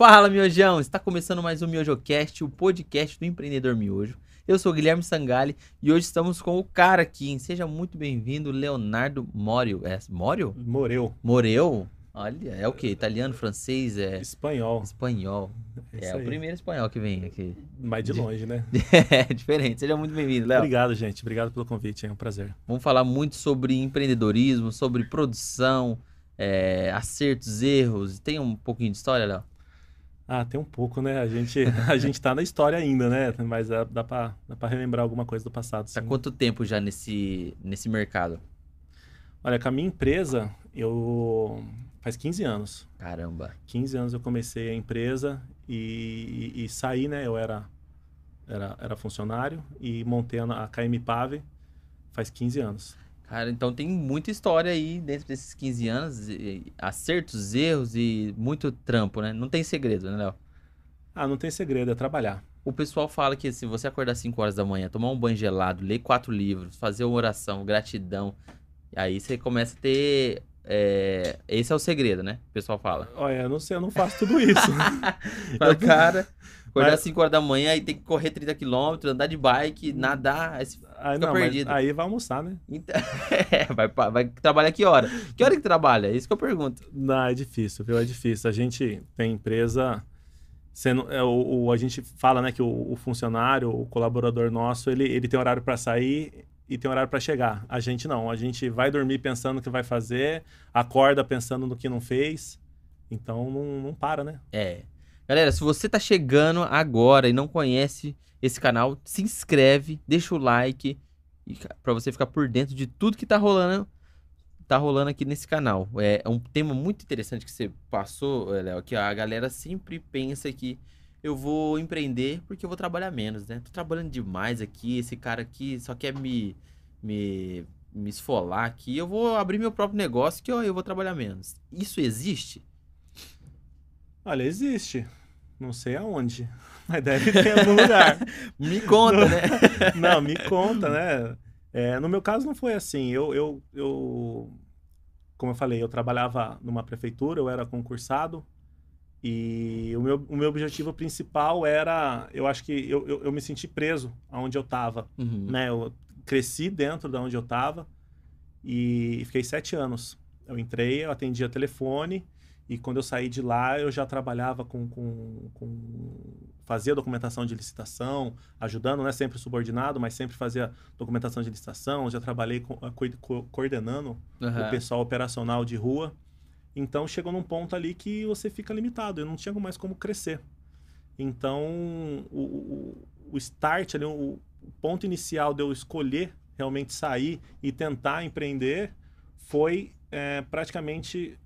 Fala, miojão! Está começando mais um MiojoCast, o podcast do empreendedor miojo. Eu sou o Guilherme Sangali e hoje estamos com o cara aqui, hein? Seja muito bem-vindo, Leonardo Morio. É Morio? Moreu. Moreu? Olha, é o quê? Italiano, francês, é Espanhol. espanhol. É, É, o primeiro espanhol que vem aqui. Mas de longe, né? É diferente. Seja muito bem-vindo, Léo. Obrigado, gente. Obrigado pelo convite. É um prazer. Vamos falar muito sobre empreendedorismo, sobre produção, é, acertos, erros. Tem um pouquinho de história, Léo? Ah, tem um pouco, né? A gente, a gente tá na história ainda, né? Mas dá, dá, pra, dá pra relembrar alguma coisa do passado. Sim. quanto tempo já nesse, nesse mercado? Olha, com a minha empresa, eu. Faz 15 anos. Caramba. 15 anos eu comecei a empresa e, e, e saí, né? Eu era, era, era funcionário e montei a, a KM Pave faz 15 anos. Cara, então tem muita história aí dentro desses 15 anos, acertos, erros e muito trampo, né? Não tem segredo, né, Léo? Ah, não tem segredo, é trabalhar. O pessoal fala que se você acordar 5 horas da manhã, tomar um banho gelado, ler quatro livros, fazer uma oração, gratidão, aí você começa a ter. é, Esse é o segredo, né? O pessoal fala. Olha, eu não sei, eu não faço tudo isso. Fala, cara, acordar Mas- 5 horas da manhã, aí tem que correr 30 quilômetros, andar de bike, nadar. Aí Aí, Fica não, perdido. aí vai almoçar, né? Então, é, vai, vai trabalhar que hora? Que hora que trabalha? É isso que eu pergunto. Não, é difícil, viu? É difícil. A gente tem empresa. Sendo, é, o, o- a gente fala né, que o, o funcionário, o colaborador nosso, ele, ele tem horário para sair e tem horário para chegar. A gente não. A gente vai dormir pensando no que vai fazer, acorda pensando no que não fez. Então não, não para, né? É. Galera, se você tá chegando agora e não conhece esse canal, se inscreve, deixa o like pra você ficar por dentro de tudo que tá rolando, tá rolando aqui nesse canal. É, é um tema muito interessante que você passou, eh, Léo, que a galera sempre pensa que eu vou empreender porque eu vou trabalhar menos, né? Tô trabalhando demais aqui, esse cara aqui só quer me me me esfolar aqui, eu vou abrir meu próprio negócio que eu, eu vou trabalhar menos. Isso existe? Olha, existe. Não sei aonde, mas deve ter algum lugar. Me conta, né? Não, me conta, né? É, no meu caso não foi assim. Eu, eu, eu, como eu falei, eu trabalhava numa prefeitura, eu era concursado e o meu, o meu objetivo principal era, eu acho que eu, eu, eu me senti preso aonde eu estava, Uhum. né? Eu cresci dentro de onde eu estava e fiquei sete anos. Eu entrei, eu atendia telefone e quando eu saí de lá eu já trabalhava com, com, com fazia documentação de licitação, ajudando, né, sempre subordinado, mas sempre fazia documentação de licitação, já trabalhei com, co- co- coordenando Aham. o pessoal operacional de rua. Então chegou num ponto ali que você fica limitado, eu não tinha mais como crescer. Então o, o, o start ali, o, o ponto inicial de eu escolher realmente sair e tentar empreender foi é, praticamente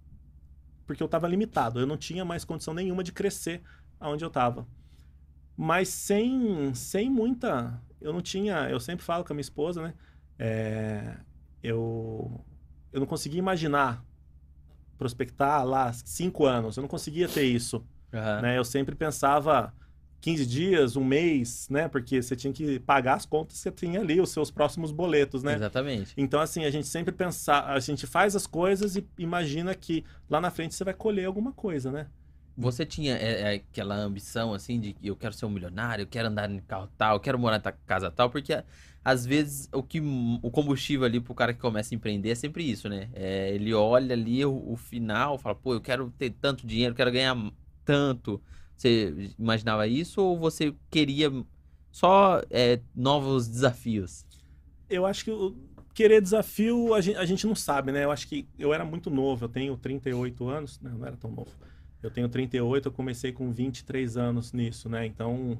porque eu estava limitado, eu não tinha mais condição nenhuma de crescer aonde eu estava. Mas sem, sem muita. Eu não tinha. Eu sempre falo com a minha esposa, né? É, eu, eu não conseguia imaginar prospectar lá cinco anos. Eu não conseguia ter isso. Aham. Né? Eu sempre pensava 15 dias, um mês, né? Porque você tinha que pagar as contas que você tinha ali, os seus próximos boletos, né? Exatamente. Então, assim, a gente sempre pensa, a gente faz as coisas e imagina que lá na frente você vai colher alguma coisa, né? Você tinha é, é, aquela ambição, assim, de eu quero ser um milionário, eu quero andar em carro tal, eu quero morar em ta- casa tal, porque às vezes o que o combustível ali pro cara que começa a empreender é sempre isso, né? É, ele olha ali o, o final, fala, pô, eu quero ter tanto dinheiro, eu quero ganhar tanto. Você imaginava isso ou você queria só é, novos desafios? Eu acho que o querer desafio a gente, a gente não sabe, né? Eu acho que eu era muito novo, eu tenho 38 anos, não, não era tão novo. Eu tenho 38, eu comecei com 23 anos nisso, né? Então,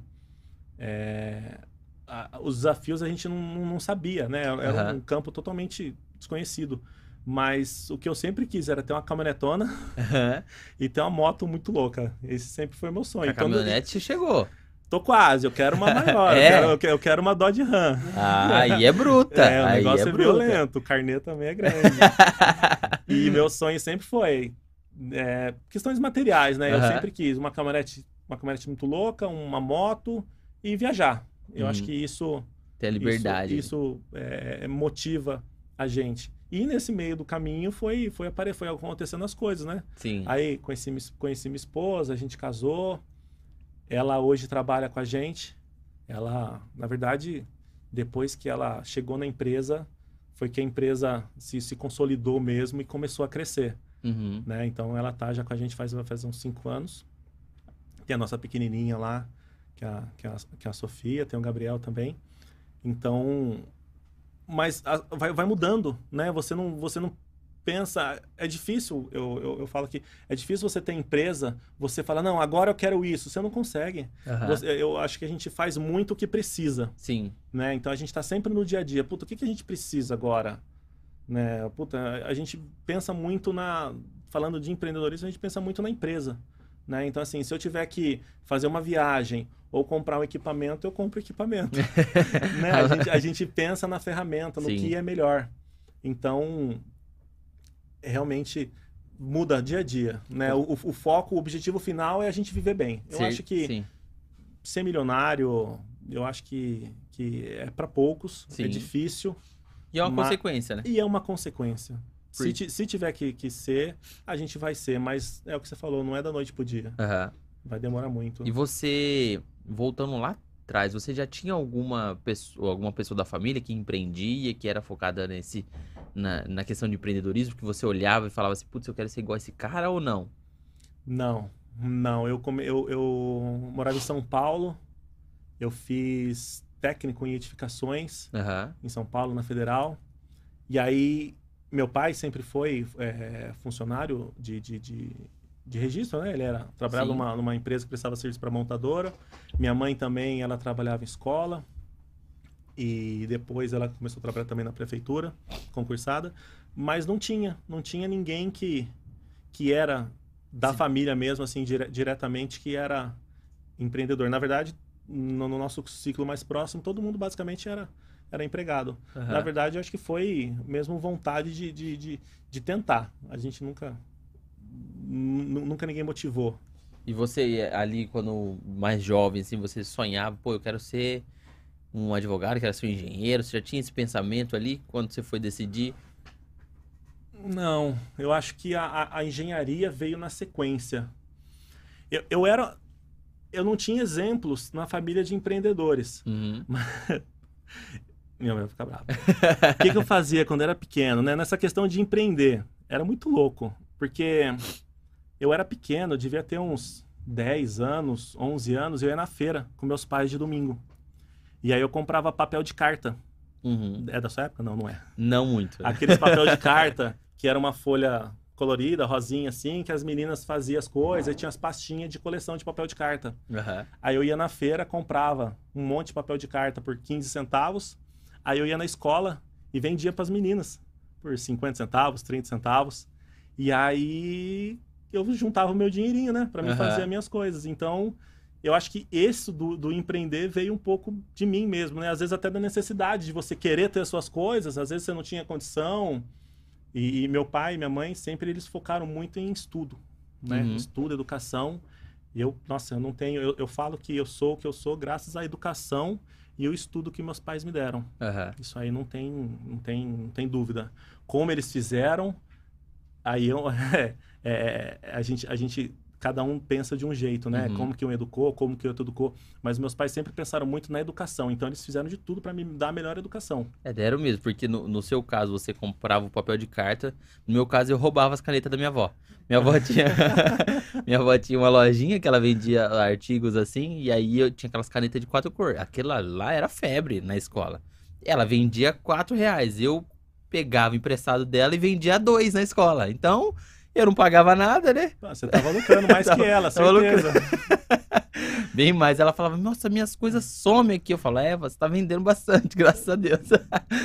é, a- os desafios a gente não, não- sabia, né? Era Aham. um campo totalmente desconhecido. Mas o que eu sempre quis era ter uma caminhonetona e ter uma moto muito louca. Esse sempre foi meu sonho. A Quando- caminhonete chegou. Tô quase, eu quero uma maior, É? eu, quero, eu quero- eu uma Dodge Ram. Ah, aí é bruta. É, o aí negócio é é, violento, o carnê também é grande. e meu sonho sempre foi é, questões materiais, né? Eu Aham. sempre quis uma caminhonete, uma caminhonete muito louca, uma moto e viajar. Eu Uhum. acho que isso Ter a liberdade. isso, isso, é, motiva a gente. E nesse meio do caminho foi, foi, foi acontecendo as coisas, né? Sim. Aí conheci, conheci minha esposa, a gente casou. Ela hoje trabalha com a gente. Ela, na verdade, depois que ela chegou na empresa, foi que a empresa se, se consolidou mesmo e começou a crescer, Uhum. né? Então ela tá já com a gente faz, fazer uns cinco anos. Tem a nossa pequenininha lá, que é a, que é a, que é a Sofia, tem o Gabriel também. Então, mas a- vai, vai mudando, né? Você não, você não pensa. É difícil, eu, eu, eu falo que é difícil você ter empresa, você fala, não, agora eu quero isso. Você não consegue. Aham. Você- eu acho que a gente faz muito o que precisa, Sim. né? Então a gente está sempre no dia a dia. Puta, o que, que a gente precisa agora? Né? Puta, a gente pensa muito na. Falando de empreendedorismo, a gente pensa muito na empresa. Né? Então, assim, se eu tiver que fazer uma viagem ou comprar um equipamento, eu compro equipamento. né? a, gente, a gente pensa na ferramenta, no Sim. que é melhor. Então, realmente muda dia a dia. Né? O, o- foco, o objetivo final é a gente viver bem. Eu Sim, acho que Sim. ser milionário, eu acho que, que é para poucos, Sim. é difícil E é uma Ma- consequência, né? e é uma consequência. Se, se tiver que, que ser, a gente vai ser, mas é o que você falou, não é da noite pro dia. Aham. Vai demorar muito. E você, voltando lá atrás, você já tinha alguma pessoa, alguma pessoa da família que empreendia, que era focada nesse, na, na questão de empreendedorismo, que você olhava e falava assim, putz, eu quero ser igual a esse cara ou não? Não, não. Eu, come, eu, eu morava em São Paulo, eu fiz técnico em edificações Aham. em São Paulo, na Federal. E aí, meu pai sempre foi é, funcionário de, de, de, de registro, né? Ele era, trabalhava Sim. numa, numa empresa que prestava serviço para montadora. Minha mãe também, ela trabalhava em escola. E depois ela começou a trabalhar também na prefeitura, concursada. Mas não tinha, não tinha ninguém que, que era da Sim. família mesmo, assim, dire- diretamente, que era empreendedor. Na verdade, no, no nosso ciclo mais próximo, todo mundo basicamente era, era empregado. aham. Na verdade, eu acho que foi mesmo vontade de, de, de, de tentar. A gente nunca. Nu- Nunca ninguém motivou. E você ali, quando mais jovem, assim, você sonhava, pô, eu quero ser um advogado, quero ser um engenheiro, você já tinha esse pensamento ali quando você foi decidir? Não, eu acho que a, a- a engenharia veio na sequência. Eu, eu era. Eu não tinha exemplos na família de empreendedores. Uhum. Minha mãe vai ficar brava. O que, que eu fazia quando era pequeno, né? Nessa questão de empreender. Era muito louco. Porque eu era pequeno, eu devia ter uns 10 anos, 11 anos, eu ia na feira com meus pais de domingo. E aí eu comprava papel de carta. Uhum. É da sua época? Não, não é. Não muito. né? Aqueles papel de carta, que era uma folha colorida, rosinha assim, que as meninas faziam as coisas, e tinha as pastinhas de coleção de papel de carta. Aham. Aí eu ia na feira, comprava um monte de papel de carta por 15 centavos. Aí eu ia na escola e vendia para as meninas por 50 centavos, 30 centavos. E aí eu juntava o meu dinheirinho, né, para me fazer as minhas coisas. Então, eu acho que isso do, do empreender veio um pouco de mim mesmo, né? Às vezes até da necessidade de você querer ter as suas coisas, às vezes você não tinha condição. E, e meu pai e minha mãe sempre eles focaram muito em estudo, né? Uhum. Estudo, educação. E eu, nossa, eu não tenho. Eu, eu falo que eu sou o que eu sou graças à educação e o estudo que meus pais me deram. Aham. Isso aí não tem, não tem, não tem dúvida. Como eles fizeram, aí eu, é, é, a gente, a gente, cada um pensa de um jeito, né? Uhum. Como que um educou, como que o outro educou. Mas meus pais sempre pensaram muito na educação, então eles fizeram de tudo para me dar a melhor educação. É, deram mesmo, porque no, no seu caso você comprava o papel de carta, no meu caso eu roubava as canetas da minha avó. Minha avó tinha, minha avó tinha uma lojinha que ela vendia artigos assim, e aí eu tinha aquelas canetas de quatro cores. Aquela lá era febre na escola. Ela vendia quatro reais, eu pegava emprestado dela e vendia dois na escola. Então, eu não pagava nada, né? Ah, Você tava lucrando mais que ela, certeza. Bem mais. Ela falava, nossa, minhas coisas somem aqui. Eu falo, é, você tá vendendo bastante, graças a Deus.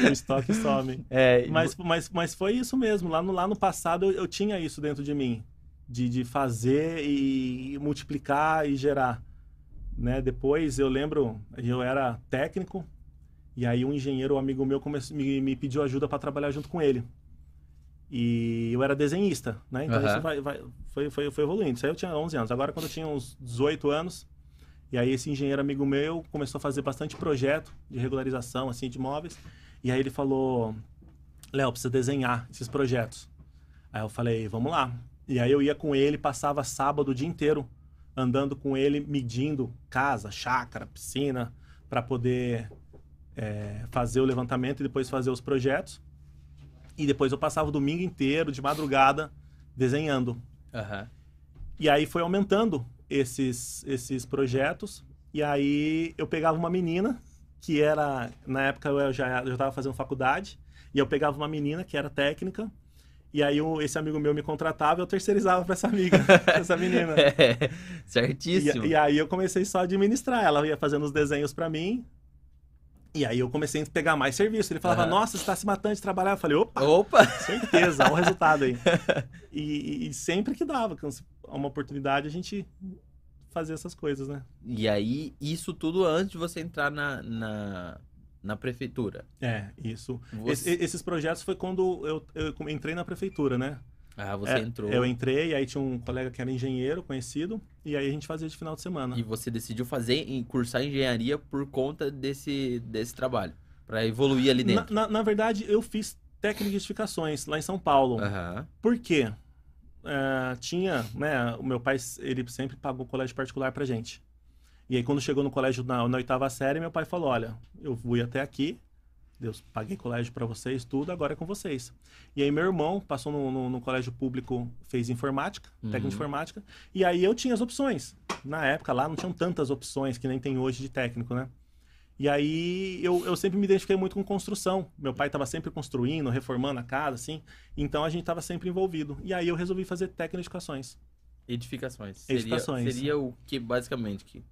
o estoque some. É, Mas, mas, mas foi isso mesmo. Lá no, lá no passado eu, eu tinha isso dentro de mim. De, de fazer e multiplicar e gerar. Né? Depois eu lembro, eu era técnico, e aí um engenheiro, um amigo meu, começou, me, me pediu ajuda para trabalhar junto com ele. E eu era desenhista, né? Então Aham. isso vai, vai- foi, foi, foi evoluindo. Isso aí eu tinha 11 anos. Agora, quando eu tinha uns 18 anos, e aí esse engenheiro amigo meu começou a fazer bastante projeto de regularização, assim, de imóveis. E aí ele falou, Léo, precisa desenhar esses projetos. Aí eu falei, vamos lá. E aí eu ia com ele, passava sábado o dia inteiro andando com ele, medindo casa, chácara, piscina, para poder é, fazer o levantamento e depois fazer os projetos. E depois eu passava o domingo inteiro, de madrugada, desenhando. Aham. E aí foi aumentando esses, esses projetos. E aí eu pegava uma menina, que era. Na época eu já estava fazendo faculdade. E eu pegava uma menina que era técnica. E aí esse amigo meu me contratava e eu terceirizava para essa amiga, essa menina. É, certíssimo. E, e aí eu comecei só a administrar. Ela ia fazendo os desenhos para mim. E aí eu comecei a pegar mais serviço. Ele falava, Aham. nossa, você tá se matando de trabalhar. Eu falei, opa, Opa! certeza, olha o resultado aí. E, e sempre que dava, uma oportunidade, a gente fazia essas coisas, né? E aí, isso tudo antes de você entrar na, na, na prefeitura. É, isso. Você- Esse- esses projetos foi quando eu, eu entrei na prefeitura, né? Ah, você É, entrou. Eu entrei, aí tinha um colega que era engenheiro, conhecido, e aí a gente fazia de final de semana. E você decidiu fazer, cursar engenharia por conta desse, desse trabalho. Pra evoluir ali Na, dentro. na, na verdade, eu fiz técnica de edificações lá em São Paulo. Aham. Por quê? É, tinha, né? O meu pai, ele sempre pagou colégio particular pra gente. E aí, quando chegou no colégio na, na oitava série, meu pai falou: Olha, eu fui até aqui, Deus, paguei colégio pra vocês, tudo, agora é com vocês. E aí, meu irmão passou no, no- no colégio público, fez informática, Uhum. técnica de informática, e aí eu tinha as opções. Na época lá não tinham tantas opções que nem tem hoje de técnico, né? E aí eu, eu sempre me identifiquei muito com construção. Meu pai estava sempre construindo, reformando a casa, assim. Então a gente estava sempre envolvido. E aí eu resolvi fazer técnica de edificações. Edificações. Seria- Edificações. Seria, o que, basicamente, que...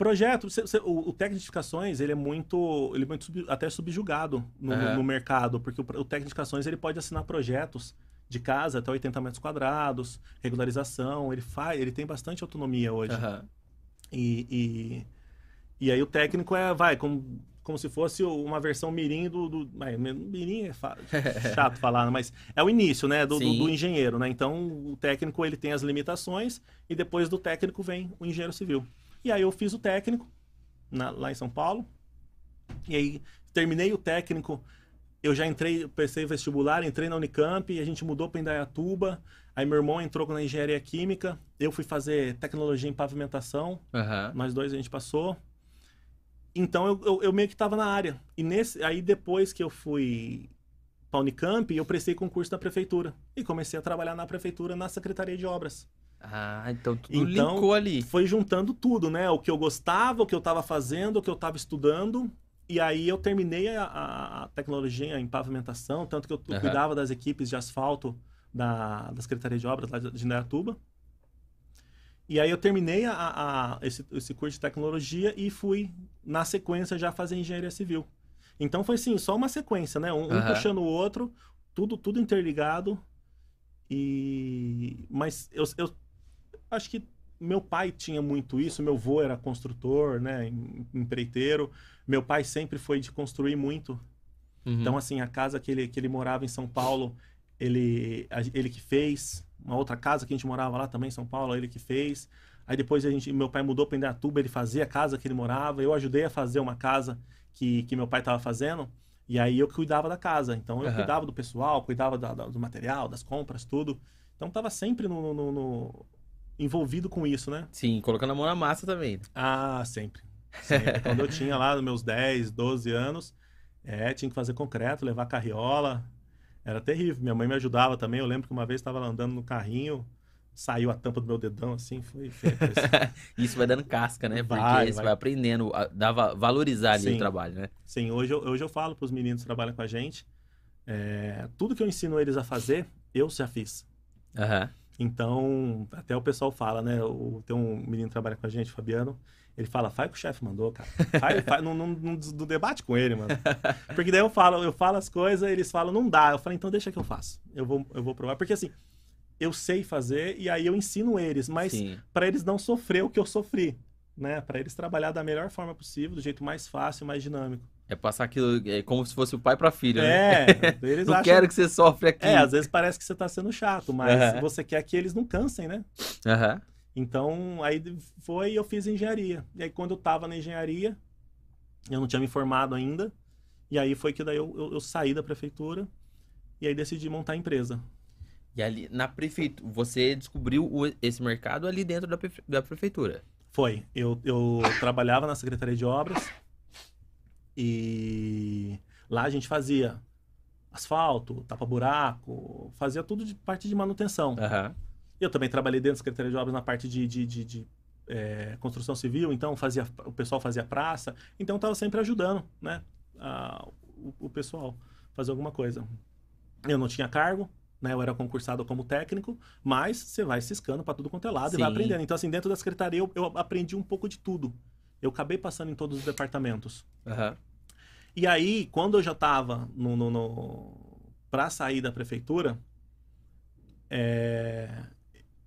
Projeto, cê- cê- o, o técnico de edificações, ele é muito, ele é muito sub- até subjugado no, no mercado, porque o, o técnico de edificações, ele pode assinar projetos de casa até 80 metros quadrados, regularização, ele faz, ele tem bastante autonomia hoje. Aham. E, e, e aí o técnico é, vai, como, como se fosse uma versão mirim do... do mirim é fa- chato falar, mas é o início, né, do, do, do engenheiro, né? Então, o técnico, ele tem as limitações e depois do técnico vem o engenheiro civil. E aí eu fiz o técnico na- lá em São Paulo. E aí terminei o técnico, eu já entrei, pensei vestibular, entrei na Unicamp e a gente mudou para Indaiatuba. Aí meu irmão entrou na engenharia química, eu fui fazer tecnologia em pavimentação. Aham. Nós dois a gente passou. Então eu, eu, eu meio que estava na área. E nesse, aí depois que eu fui para Unicamp, eu prestei concurso na prefeitura. E comecei a trabalhar na prefeitura na Secretaria de Obras. Ah, então tudo Então, linkou ali. Foi juntando tudo, né? O que eu gostava, o que eu estava fazendo, o que eu estava estudando. E aí eu terminei a, a- tecnologia em pavimentação, tanto que eu Aham. cuidava das equipes de asfalto da, da Secretaria de Obras lá de Indaiatuba. E aí eu terminei a, a- esse, esse curso de tecnologia e fui, na sequência, já fazer engenharia civil. Então foi assim, só uma sequência, né? Um, um Aham. puxando o outro, tudo, tudo interligado. E... Mas eu, eu acho que meu pai tinha muito isso, meu avô era construtor, né? em- Empreiteiro. Meu pai sempre foi de construir muito. Uhum. Então, assim, a casa que ele, que ele morava em São Paulo, ele, ele que fez. Uma outra casa que a gente morava lá também em São Paulo, ele que fez. Aí depois a gente, meu pai mudou para Indaiatuba, ele fazia a casa que ele morava. Eu ajudei a fazer uma casa que, que meu pai estava fazendo. E aí eu cuidava da casa. Então eu Aham. cuidava do pessoal, cuidava da- da- do material, das compras, tudo. Então estava sempre no, no- no- envolvido com isso, né? Sim, colocando a mão na massa também. Ah, sempre. Sempre. Quando eu tinha lá meus 10, 12 anos, é, tinha que fazer concreto, levar carriola. Era terrível. Minha mãe me ajudava também. Eu lembro que uma vez estava andando no carrinho, saiu a tampa do meu dedão assim, foi. Isso vai dando casca, né? Porque Vai, você vai. vai aprendendo a valorizar ali Sim. o trabalho, né? Sim, hoje eu, hoje eu falo para os meninos que trabalham com a gente, é, tudo que eu ensino eles a fazer, eu já fiz. Aham. Então, até o pessoal fala, né? O, tem um menino que trabalha com a gente, Fabiano. Ele fala, faz o que o chefe mandou, cara. Faz, faz, não, não, não, não debate com ele, mano. Porque daí eu falo, eu falo as coisas, eles falam, não dá. Eu falo, então deixa que eu faço. Eu vou, eu vou provar. Porque assim, eu sei fazer e aí eu ensino eles, mas para eles não sofrer o que eu sofri, né? Para eles trabalhar da melhor forma possível, do jeito mais fácil, mais dinâmico. É passar aquilo é como se fosse o pai pra filho, né? É, eles Não acham... quero que você sofre aqui. É, às vezes parece que você tá sendo chato, mas Aham. você quer que eles não cansem, né? Aham. Então, aí foi e eu fiz engenharia. E aí, quando eu tava na engenharia, eu não tinha me formado ainda. E aí foi que daí eu, eu, eu saí da prefeitura E aí decidi montar a empresa. E ali na prefeitura, você descobriu o- esse mercado ali dentro da, da prefeitura. Foi. Eu, eu trabalhava na Secretaria de Obras e lá a gente fazia asfalto, tapa-buraco, fazia tudo de parte de manutenção. Aham. Eu também trabalhei dentro da Secretaria de Obras na parte de, de, de- de, eh, construção civil, então fazia, o pessoal fazia praça, então estava sempre ajudando, né, a- o, o pessoal fazer alguma coisa. Eu não tinha cargo, né, eu era concursado como técnico, mas você vai ciscando para tudo quanto é lado e vai Sim. aprendendo. Então, assim, dentro da secretaria eu, eu aprendi um pouco de tudo. Eu acabei passando em todos os departamentos. Aham. E aí, quando eu já estava no, no, no... para sair da prefeitura, é,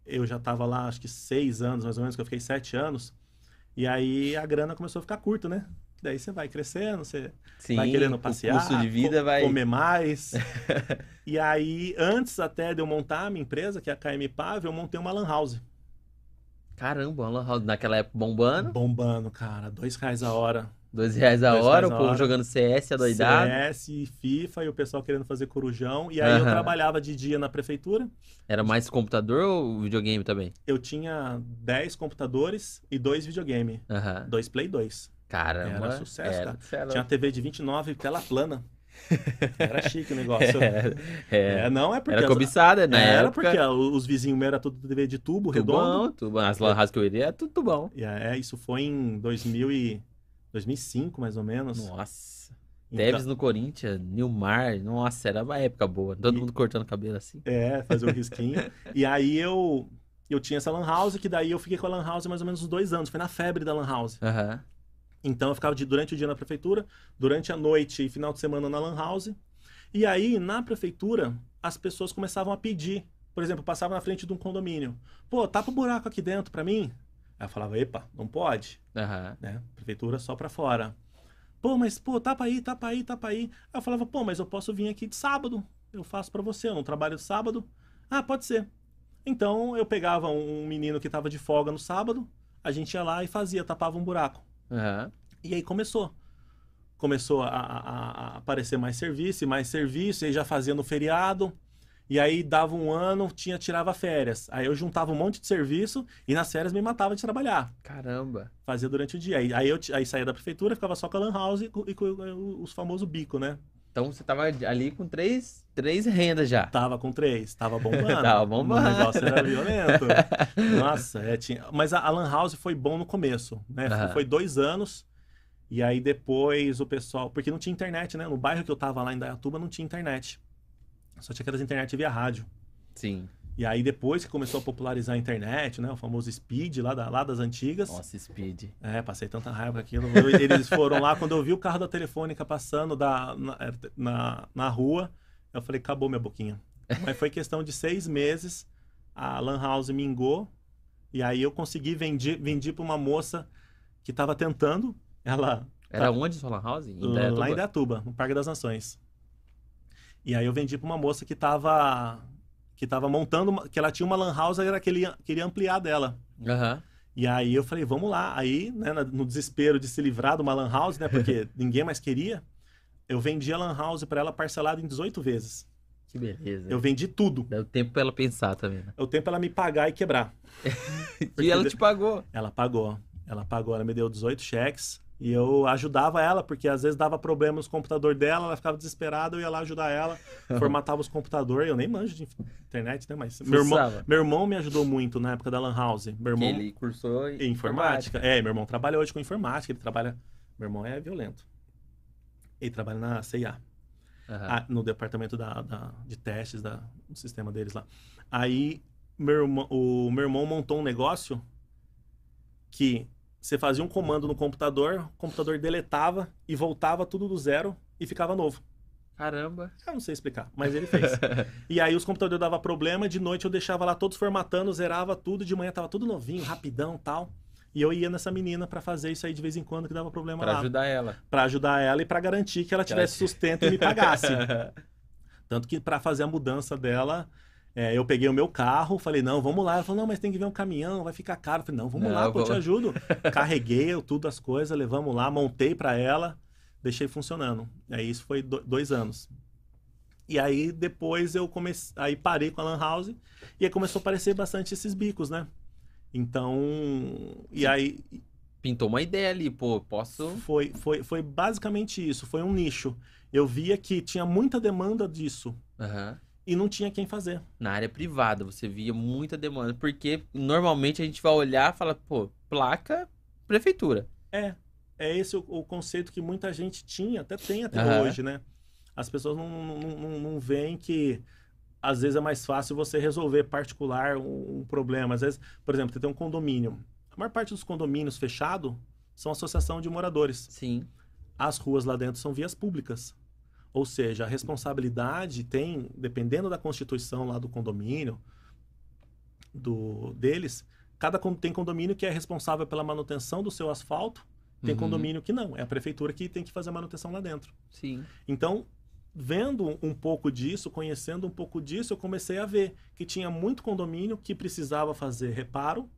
eu já estava lá, acho que seis anos, mais ou menos, que eu fiquei sete anos. E aí a grana começou a ficar curta, né? Daí você vai crescendo, você Sim, vai querendo passear, custo de vida co- vai... comer mais. e aí, antes até de eu montar a minha empresa, que é a KM Pav, eu montei uma lan house. Caramba, uma lan house naquela época bombando, Bombando, cara. Dois reais a hora. Dois reais a Dois hora, reais o povo hora. jogando CS adoidado. CS, FIFA e o pessoal querendo fazer corujão. E aí eu trabalhava de dia na prefeitura. Era mais computador ou videogame também? Eu tinha 10 computadores e dois videogame. Dois Play 2. Caramba. Era sucesso, cara. cê é Tinha. TV de 29, tela plana. Era chique o negócio. É, é. É, não é porque... Era cobiçada, na Era época. porque os vizinhos meus era tudo TV de tubo, redondo. Tubão, tubão. As lan houses que eu iria, é tudo tubão. E é, isso foi em 2000 e... 2005, mais ou menos. Nossa. Então- Tevez no Corinthians, Nilmar, nossa, era uma época boa. Todo E- mundo cortando cabelo assim. É, fazer o risquinho. e aí eu... Eu tinha essa lan house, que daí eu fiquei com a lan house mais ou menos uns dois anos. Foi na febre da lan house. Aham. Então eu ficava de, durante o dia na prefeitura, durante a noite e final de semana na Lan House. E aí, na prefeitura, as pessoas começavam a pedir. Por exemplo, passava na frente de um condomínio. Pô, tapa o buraco aqui dentro pra mim. Aí eu falava, epa, não pode, Aham. né? Prefeitura só pra fora. Pô, mas pô, tapa aí, tapa aí, tapa aí. Aí eu falava, pô, mas eu posso vir aqui de sábado. Eu faço pra você, eu não trabalho de sábado. Ah, pode ser. Então eu pegava um menino que tava de folga no sábado, a gente ia lá e fazia, tapava um buraco. Aham. E aí começou. Começou a, a- a aparecer mais serviço e mais serviço, e aí já fazia no feriado. E aí dava um ano, tinha tirava férias. Aí eu juntava um monte de serviço e nas férias me matava de trabalhar. Caramba. Fazia durante o dia. Aí, aí eu aí saía da prefeitura, ficava só com a lan house e com, e com os famosos bico, né? Então você tava ali com três, três rendas já. Tava com três, tava bombando. Tava bombando. O negócio era violento. Nossa, é, tinha... mas a, a Lan House foi bom no começo, né? Aham. Foi dois anos. E aí depois o pessoal. Porque não tinha internet, né? No bairro que eu tava lá em Dayatuba não tinha internet. Só tinha aquelas internet via rádio. Sim. E aí depois que começou a popularizar a internet, né? O famoso Speed lá, da- lá das antigas. Nossa, Speed. É, passei tanta raiva com aquilo. Eu- Eles foram lá, quando eu vi o carro da telefônica passando da, na, na, na rua, eu falei, acabou minha boquinha. Mas foi questão de seis meses, a Lan House mingou, e aí eu consegui vender vendi para uma moça que estava tentando, ela Era onde sua lan house? Em lá em Dayatuba, no Parque das Nações. E aí eu vendi para uma moça que estava que tava montando, uma- que ela tinha uma Lan House, era que ele ia- queria ampliar dela. Aham. E aí eu falei, vamos lá. Aí, né, no desespero de se livrar de uma lan house, né, porque ninguém mais queria, eu vendi a lan house para ela parcelada em 18 vezes. Que beleza. Eu vendi tudo. Deu tempo pra ela pensar também, né? É o tempo ela me pagar e quebrar. E ela te pagou. Ela pagou. Ela pagou, ela me deu 18 cheques e eu ajudava ela, porque às vezes dava problema no computador dela, ela ficava desesperada, eu ia lá ajudar ela, formatava os computadores, eu nem manjo de internet, né, mas meu irmão, meu irmão me ajudou muito na época da lan house. Meu irmão ele cursou Em informática. É, meu irmão trabalha hoje com informática, ele trabalha. Meu irmão é violento. Ele trabalha na CIA, ah, no departamento da, da- de testes da, do sistema deles lá. Aí meu irmão, o meu irmão montou um negócio que você fazia um comando no computador, o computador deletava e voltava tudo do zero e ficava novo. Caramba. Eu não sei explicar, mas ele fez. E aí os computadores davam problema, de noite eu deixava lá todos formatando, zerava tudo, de manhã tava tudo novinho, rapidão tal. E eu ia nessa menina pra fazer isso aí de vez em quando que dava problema Pra lá. ajudar ela. Pra ajudar ela e pra garantir que ela Que ela tivesse sustento e me pagasse. Tanto que pra fazer a mudança dela, é, eu peguei o meu carro, falei, não, vamos lá. Ela falou, não, mas tem que ver um caminhão, vai ficar caro. Eu falei, não, vamos Não, lá, pô, eu te ajudo. Carreguei eu, tudo as coisas, levamos lá, montei pra ela, deixei funcionando. Aí isso foi do- dois anos. E aí depois eu comecei, aí parei com a Lan House e aí começou a aparecer bastante esses bicos, né? Então, e Sim. aí Pintou uma ideia ali, pô, posso. foi, foi, foi basicamente isso, foi um nicho. Eu via que tinha muita demanda disso Aham. E não tinha quem fazer. Na área privada, você via muita demanda. Porque normalmente a gente vai olhar e fala, pô, placa, prefeitura. É, é esse o, o conceito que muita gente tinha, até tem até Aham. hoje, né? As pessoas não, não, não, não veem que às vezes é mais fácil você resolver particular um, um problema. Às vezes, por exemplo, você tem um condomínio. A maior parte dos condomínios fechados são associação de moradores. Sim. As ruas lá dentro são vias públicas. Ou seja, a responsabilidade tem, dependendo da constituição lá do condomínio, do deles, cada tem condomínio que é responsável pela manutenção do seu asfalto, tem Uhum. condomínio que não, é a prefeitura que tem que fazer a manutenção lá dentro. Sim. Então, vendo um pouco disso, conhecendo um pouco disso, eu comecei a ver que tinha muito condomínio que precisava fazer reparo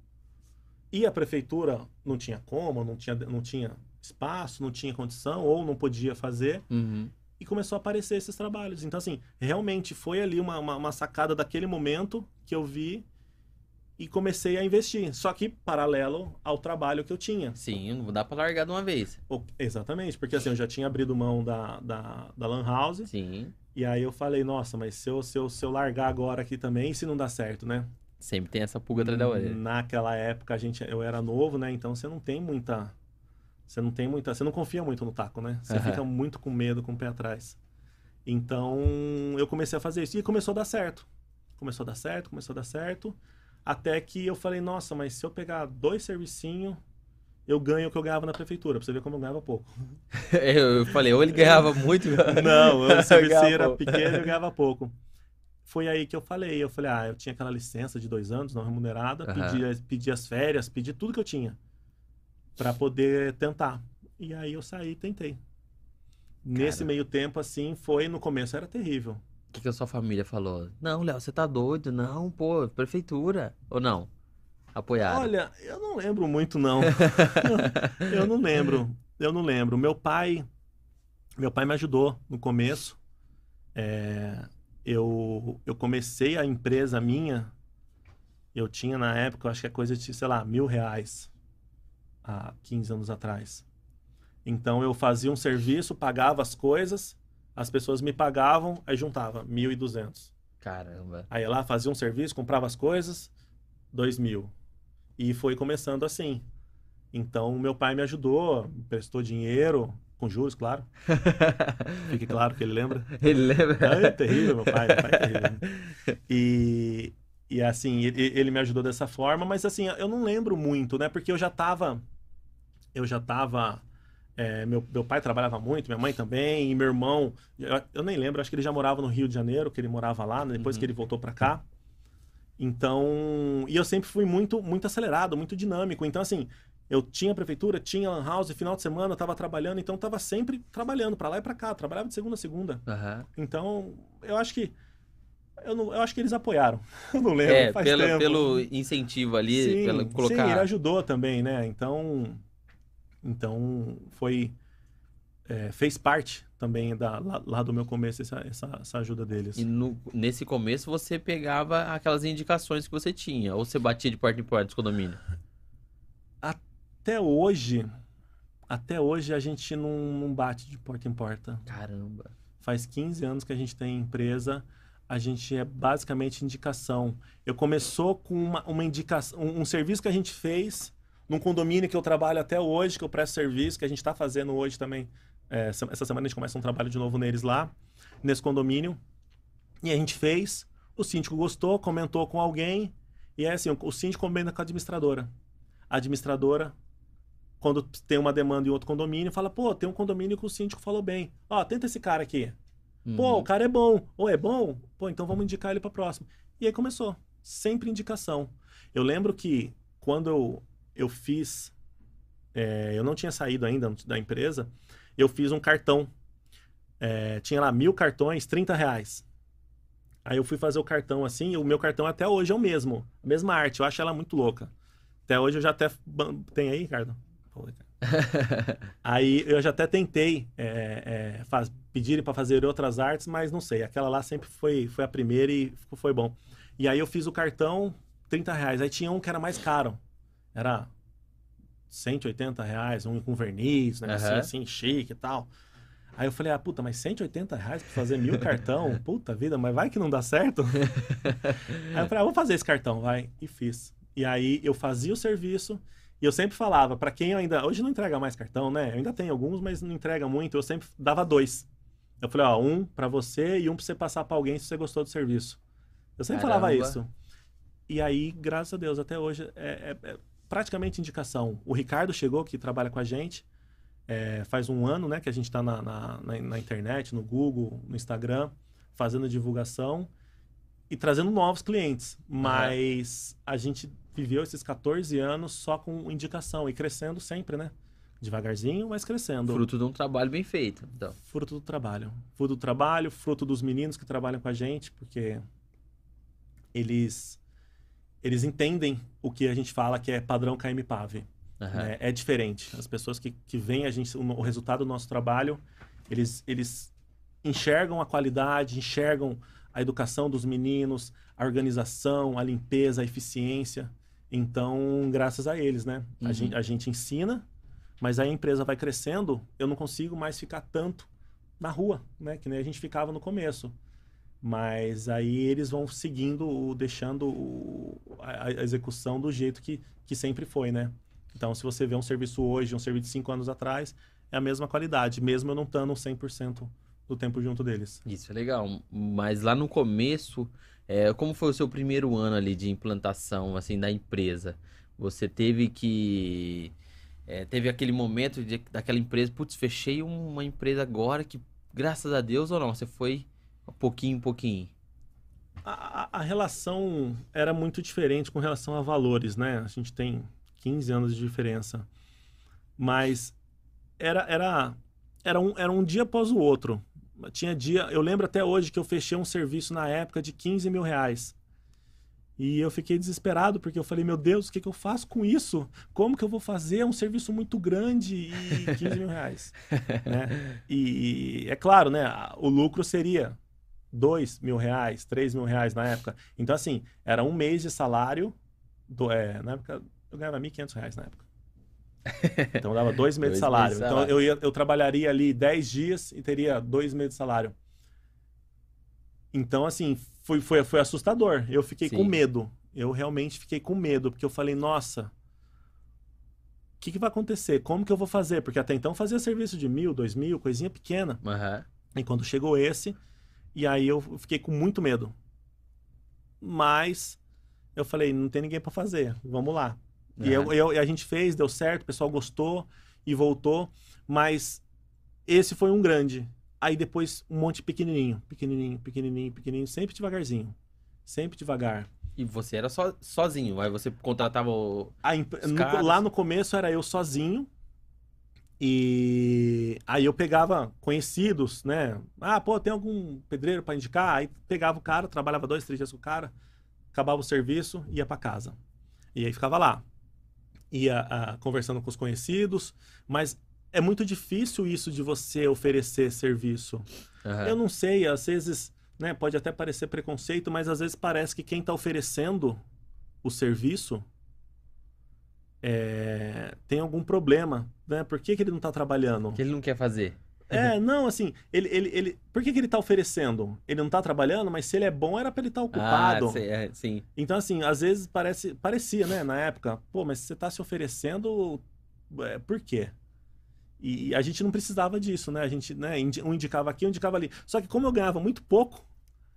e a prefeitura não tinha como, não tinha, não tinha espaço, não tinha condição ou não podia fazer Uhum. E começou a aparecer esses trabalhos. Então, assim, realmente foi ali uma, uma, uma sacada daquele momento que eu vi e comecei a investir. Só que paralelo ao trabalho que eu tinha. Sim, não dá pra largar de uma vez. Exatamente, porque assim, eu já tinha abrido mão da, da, da Lan House. Sim. E aí eu falei, nossa, mas se eu, se eu, se eu largar agora aqui também, se não dá certo, né? Sempre tem essa pulga atrás da orelha. Naquela época a gente, eu era novo, né? Então você não tem muita. Você não tem muita. Você não confia muito no taco, né? Você Aham. fica muito com medo, com o pé atrás. Então eu comecei a fazer isso. E começou a dar certo. Começou a dar certo, começou a dar certo. Até que eu falei, nossa, mas se eu pegar dois servicinhos, eu ganho o que eu ganhava na prefeitura. Pra você ver como eu ganhava pouco. Eu, falei, ou ele ganhava muito. Não, o serviço era pequeno e eu ganhava pouco. Foi aí que eu falei. Eu falei, ah, eu tinha aquela licença de dois anos, não remunerada, Aham. pedi, pedi as férias, pedi tudo que eu tinha para poder tentar. E aí eu saí e tentei. Nesse Cara. meio tempo, assim, foi no começo era terrível. O que, que a sua família falou? Não, Léo, você tá doido? Não, pô, prefeitura. Ou não? Apoiaram. Olha, eu não lembro muito, não. eu não lembro. Eu não lembro. Meu pai, meu pai me ajudou no começo. É, eu, eu comecei a empresa minha. Eu tinha na época, eu acho que é coisa de, sei lá, mil reais há 15 anos atrás. Então eu fazia um serviço, pagava as coisas, as pessoas me pagavam, aí juntava 1.200. Caramba. Aí lá fazia um serviço, comprava as coisas, dois mil. E foi começando assim. Então meu pai me ajudou, me prestou dinheiro, com juros, claro. Fique claro que ele lembra. Ele lembra? É terrível, meu pai, meu pai é terrível. E, e assim, ele, ele me ajudou dessa forma, mas assim, eu não lembro muito, né? Porque eu já tava. Eu já tava. é, meu, meu pai trabalhava muito, minha mãe também, e meu irmão. Eu, eu nem lembro, acho que ele já morava no Rio de Janeiro, que ele morava lá, né, depois Uhum. que ele voltou pra cá. Então. E eu sempre fui muito, muito acelerado, muito dinâmico. Então, assim. Eu tinha prefeitura, tinha lan house, final de semana eu tava trabalhando, então eu tava sempre trabalhando pra lá e pra cá, trabalhava de segunda a segunda. Aham. Então, eu acho que. Eu, não, eu acho que eles apoiaram. Eu não lembro. É, faz pelo, tempo. pelo incentivo ali, sim, pelo sim, colocar. ele ajudou também, né? Então. Então, foi. é, fez parte também da, lá, lá do meu começo essa, essa, essa ajuda deles. E no- nesse começo você pegava aquelas indicações que você tinha, ou você batia de porta em porta dos condomínios? Até hoje. Até hoje a gente não, não bate de porta em porta. Caramba. Faz 15 anos que a gente tem empresa, a gente é basicamente indicação. Eu começou com uma, uma indicação, um, um serviço que a gente fez num condomínio que eu trabalho até hoje, que eu presto serviço, que a gente está fazendo hoje também. É, essa semana a gente começa um trabalho de novo neles lá, nesse condomínio. E a gente fez, o síndico gostou, comentou com alguém, e é assim, o, síndico comenta com a administradora. A administradora quando tem uma demanda em outro condomínio, fala, pô, tem um condomínio que o síndico falou bem. Ó, tenta esse cara aqui. Pô, Uhum. o cara é bom. Ou é bom? Pô, então vamos indicar ele para próximo. E aí começou. Sempre indicação. Eu lembro que quando eu, eu fiz. é, eu não tinha saído ainda da empresa. Eu fiz um cartão. É, tinha lá mil cartões, 30 reais. Aí eu fui fazer o cartão assim, e o meu cartão até hoje é o mesmo. A mesma arte. Eu acho ela muito louca. Até hoje eu já até. Tem aí, Ricardo. Aí eu já até tentei é, é, faz- pedirem para fazer outras artes, mas não sei. Aquela lá sempre foi, foi a primeira e foi bom. E aí eu fiz o cartão, 30 reais. Aí tinha um que era mais caro. Era 180 reais, um com verniz, né? Uhum. assim, chique e tal. Aí eu falei, ah, puta, mas 180 reais pra fazer mil cartão? Puta vida, mas vai que não dá certo? aí eu falei, ah, vou fazer esse cartão, vai. E fiz. E aí eu fazia o serviço e eu sempre falava, para quem ainda. Hoje não entrega mais cartão, né? Eu ainda tenho alguns, mas não entrega muito. Eu sempre dava dois. Eu falei, ó, um para você e um pra você passar para alguém se você gostou do serviço. Eu sempre Caramba. falava isso. E aí, graças a Deus, até hoje é, é, é, praticamente indicação. O Ricardo chegou, que trabalha com a gente, é, faz um ano né, que a gente está na, na, na, internet, no Google, no Instagram, fazendo divulgação e trazendo novos clientes. Mas uhum. a gente viveu esses 14 anos só com indicação e crescendo sempre, né? Devagarzinho, mas crescendo. Fruto de um trabalho bem feito. Então. Fruto do trabalho. Fruto do trabalho, fruto dos meninos que trabalham com a gente, porque eles eles entendem o que a gente fala que é padrão KMPAV. Uhum. Né? É diferente. As pessoas que, que veem a gente, o, o resultado do nosso trabalho, eles, eles enxergam a qualidade, enxergam a educação dos meninos, a organização, a limpeza, a eficiência. Então, graças a eles, né? Uhum. A, gente, a gente ensina, mas aí a empresa vai crescendo, eu não consigo mais ficar tanto na rua, né? Que nem a gente ficava no começo. Mas aí eles vão seguindo, deixando o, a, a, execução do jeito que, que sempre foi, né? Então, se você vê um serviço hoje, um serviço de cinco anos atrás, é a mesma qualidade, mesmo eu não estando 100% do tempo junto deles. Isso é legal. Mas lá no começo, é, como foi o seu primeiro ano ali de implantação, assim, da empresa? Você teve que... É, teve aquele momento de, daquela empresa, putz, fechei uma empresa agora que, graças a Deus ou não, você foi pouquinho em pouquinho? A, a, relação era muito diferente com relação a valores, né? A gente tem 15 anos de diferença. Mas era, era, era, um, era um dia após o outro. Tinha dia, eu lembro até hoje que eu fechei um serviço na época de 15 mil reais. E eu fiquei desesperado porque eu falei, meu Deus, o que, que eu faço com isso? Como que eu vou fazer um serviço muito grande e 15 mil reais? né? E é claro, né? O lucro seria 2 mil reais, 3 mil reais na época. Então, assim, era um mês de salário. Do, é, na época, eu ganhava 1.500 reais na época. Então, dava dois meses de salário. Meses então, salário. eu, ia, eu trabalharia ali 10 dias e teria dois meses de salário. Então, assim, foi, foi, foi assustador. Eu fiquei Sim. com medo. Eu realmente fiquei com medo, porque eu falei, nossa, o que, que, vai acontecer? Como que eu vou fazer? Porque até então fazia serviço de mil, dois mil, coisinha pequena. Uhum. E quando chegou esse, e aí eu fiquei com muito medo. Mas eu falei, não tem ninguém para fazer, vamos lá. E eu, eu, a gente fez, deu certo, o pessoal gostou e voltou. Mas esse foi um grande. Aí depois um monte pequenininho, pequenininho, pequenininho, pequenininho, sempre devagarzinho. Sempre devagar. E você era so, sozinho, aí você contratava o... Imp... lá no começo era eu sozinho, e aí eu pegava conhecidos, né? Ah, pô, tem algum pedreiro para indicar? Aí pegava o cara, trabalhava dois, três dias com o cara, acabava o serviço, ia para casa. E aí ficava lá. Ia ah, conversando com os conhecidos, mas é muito difícil isso de você oferecer serviço. Uhum. Eu não sei, às vezes, né, pode até parecer preconceito, mas às vezes parece que quem está oferecendo o serviço é, tem algum problema, né? Por que, que ele não está trabalhando? Que ele não quer fazer. É, não, assim, ele, ele, ele, por que, que ele está oferecendo? Ele não está trabalhando, mas se ele é bom, era para ele estar tá ocupado. Ah, sim, é, sim. Então, assim, às vezes parece, parecia, né, na época, pô, mas você está se oferecendo, é, por quê? E a gente não precisava disso, né? A gente, né, um indicava aqui, um indicava ali. Só que como eu ganhava muito pouco,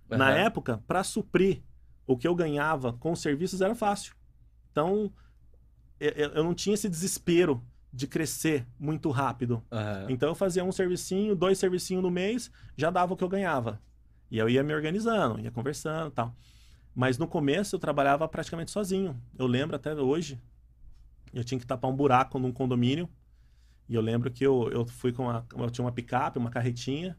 uhum. na época, para suprir o que eu ganhava com os serviços era fácil. Então, eu não tinha esse desespero de crescer muito rápido. Uhum. Então eu fazia um servicinho, dois servicinhos no mês, já dava o que eu ganhava. E eu ia me organizando, ia conversando tal. Mas no começo eu trabalhava praticamente sozinho. Eu lembro até hoje, eu tinha que tapar um buraco num condomínio. E eu lembro que eu, eu fui com uma. Eu tinha uma picape, uma carretinha.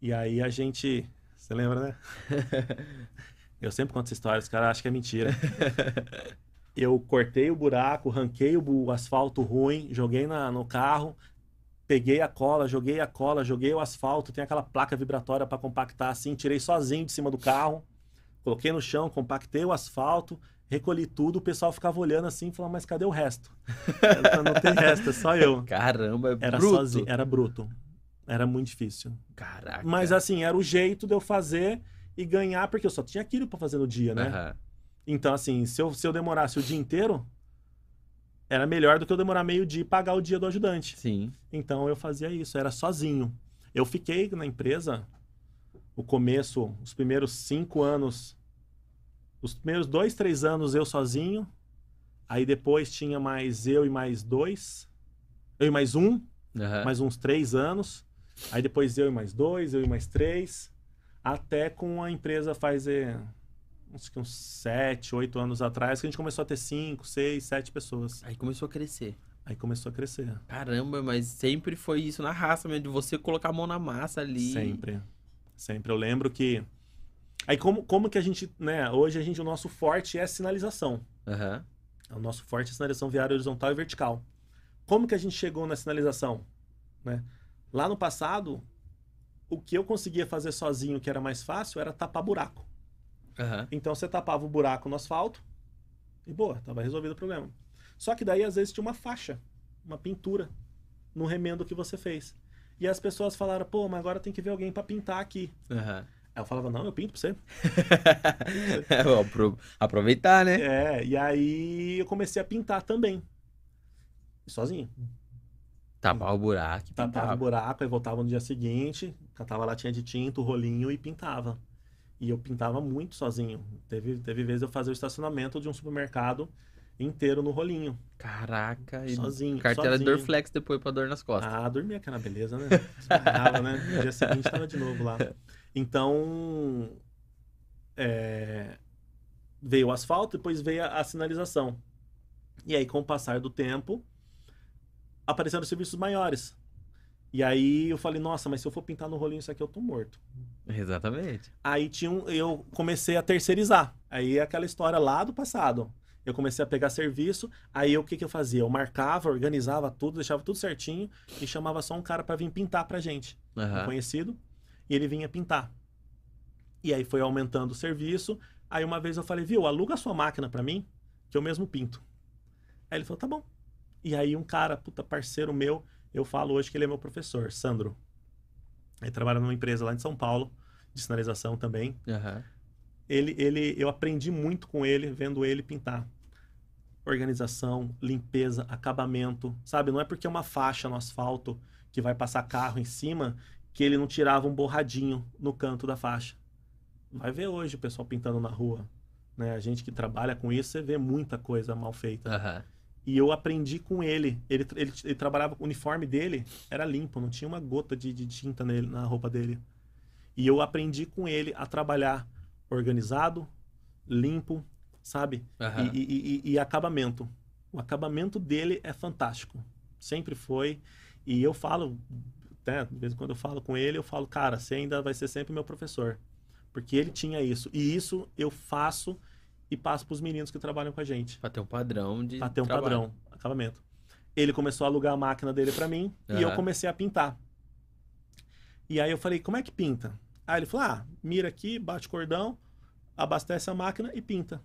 E aí a gente. Você lembra, né? eu sempre conto essa história, os caras acham que é mentira. eu cortei o buraco, ranquei o, asfalto ruim, joguei na, no carro, Peguei a cola, joguei a cola, joguei o asfalto, tem aquela placa vibratória para compactar assim, tirei sozinho de cima do carro, coloquei no chão, compactei o asfalto, recolhi tudo, o pessoal ficava olhando assim e falava, mas cadê o resto? não tem resto, é só eu. Caramba, é Era bruto. sozinho, era bruto. Era muito difícil. Caraca. Mas assim, era o jeito de eu fazer e ganhar, porque eu só tinha aquilo para fazer no dia, né? Aham. Então, assim, se eu, se eu demorasse o dia inteiro, era melhor do que eu demorar meio dia e pagar o dia do ajudante. Sim. Então eu fazia isso, era sozinho. Eu fiquei na empresa o começo, os primeiros cinco anos, os primeiros dois, três anos eu sozinho. Aí depois tinha mais eu e mais dois, eu e mais um, Aham. mais uns três anos. Aí depois eu e mais dois, eu e mais três. Até com a empresa faz que uns sete, oito anos atrás, que a gente começou a ter cinco, seis, sete pessoas. Aí começou a crescer. Aí começou a crescer. Caramba, mas sempre foi isso na raça mesmo, de você colocar a mão na massa ali. Sempre. Sempre. Eu lembro que. Aí como, como que a gente, né? Hoje a gente, o nosso forte é a sinalização. Aham. O nosso forte é a sinalização viária horizontal e vertical. Como que a gente chegou na sinalização? Né? Lá no passado, o que eu conseguia fazer sozinho, que era mais fácil, era tapar buraco. Aham. Então você tapava o buraco no asfalto e boa, tava resolvido o problema. Só que daí às vezes tinha uma faixa, uma pintura no remendo que você fez. E as pessoas falaram, pô, mas agora tem que ver alguém para pintar aqui. Aham. Aí eu falava, não, eu pinto pra você. Apro- Aproveitar, né? É, e aí eu comecei a pintar também. Sozinho. Tapar o buraco. Tapava o pintava. buraco, aí voltava no dia seguinte, catava latinha de tinta, o rolinho e pintava. E eu pintava muito sozinho. Teve, teve vezes eu fazer o estacionamento de um supermercado inteiro no rolinho. Caraca. E Sozinho. carteira sozinho. Dorflex depois pra dor nas costas. Ah, dormia aquela beleza, né? Esbarrava, né? No dia seguinte tava de novo lá. Então, é, veio o asfalto, depois veio a, a sinalização. E aí, com o passar do tempo, apareceram serviços maiores. E aí eu falei, nossa, mas se eu for pintar no rolinho isso aqui, eu tô morto. Exatamente. Aí tinha um, eu comecei a terceirizar. Aí é aquela história lá do passado. Eu comecei a pegar serviço, aí eu, o que, que eu fazia? Eu marcava, organizava tudo, deixava tudo certinho e chamava só um cara para vir pintar pra gente, um Aham. conhecido, e ele vinha pintar. E aí foi aumentando o serviço. Aí uma vez eu falei, viu, aluga a sua máquina pra mim, que eu mesmo pinto. Aí ele falou, tá bom. E aí um cara, puta parceiro meu, eu falo hoje que ele é meu professor, Sandro. Ele trabalha numa empresa lá em São Paulo, de sinalização também Aham. ele, ele, eu aprendi muito com ele, vendo ele pintar. Organização, limpeza, acabamento, sabe? Não é porque é uma faixa no asfalto que vai passar carro em cima que ele não tirava um borradinho no canto da faixa. Vai ver hoje o pessoal pintando na rua, né? A gente que trabalha com isso, você vê muita coisa mal feita. Aham. E eu aprendi com ele. Ele, ele, ele trabalhava, o uniforme dele era limpo, não tinha uma gota de, de tinta nele, na roupa dele. E eu aprendi com ele a trabalhar organizado, limpo, sabe? Aham. E, e- e- e acabamento. O acabamento dele é fantástico. Sempre foi. E eu falo, né, de vez em quando eu falo com ele, eu falo, cara, você ainda vai ser sempre meu professor. Porque ele tinha isso. E isso eu faço e passo para os meninos que trabalham com a gente. Pra ter um padrão de Pra ter um trabalho. padrão, acabamento. Ele começou a alugar a máquina dele pra mim e eu comecei a pintar. E aí eu falei, como é que pinta? Aí ele falou, ah, mira aqui, bate cordão, abastece a máquina e pinta.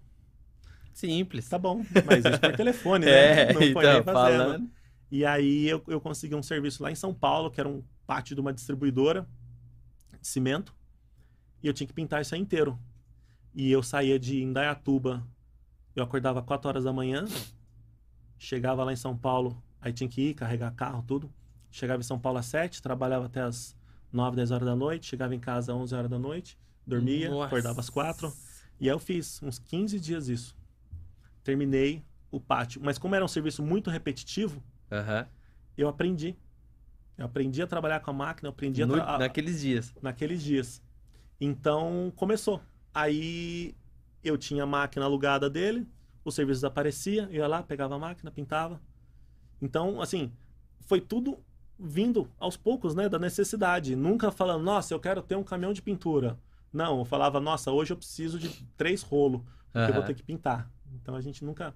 Simples. Tá bom, mas isso por telefone, né? É, Não foi então, falando. E aí eu, eu consegui um serviço lá em São Paulo, que era um pátio de uma distribuidora de cimento, e eu tinha que pintar isso aí inteiro. E eu saía de Indaiatuba, eu acordava 4 horas da manhã, chegava lá em São Paulo, aí tinha que ir, carregar carro, tudo. Chegava em São Paulo às 7, trabalhava até as 9, 10 horas da noite, chegava em casa às 11 horas da noite, dormia, Nossa. acordava às 4. E aí eu fiz uns 15 dias isso. Terminei o pátio. Mas como era um serviço muito repetitivo, Aham. eu aprendi. Eu aprendi a trabalhar com a máquina, eu aprendi a, No- a- Naqueles dias. naqueles dias. Então começou. Aí eu tinha a máquina alugada dele, o serviço aparecia, eu ia lá, pegava a máquina, pintava. Então, assim, foi tudo vindo aos poucos, né, da necessidade. Nunca falando, nossa, eu quero ter um caminhão de pintura. Não, eu falava, nossa, hoje eu preciso de três rolos, porque eu vou ter que pintar. Então a gente nunca,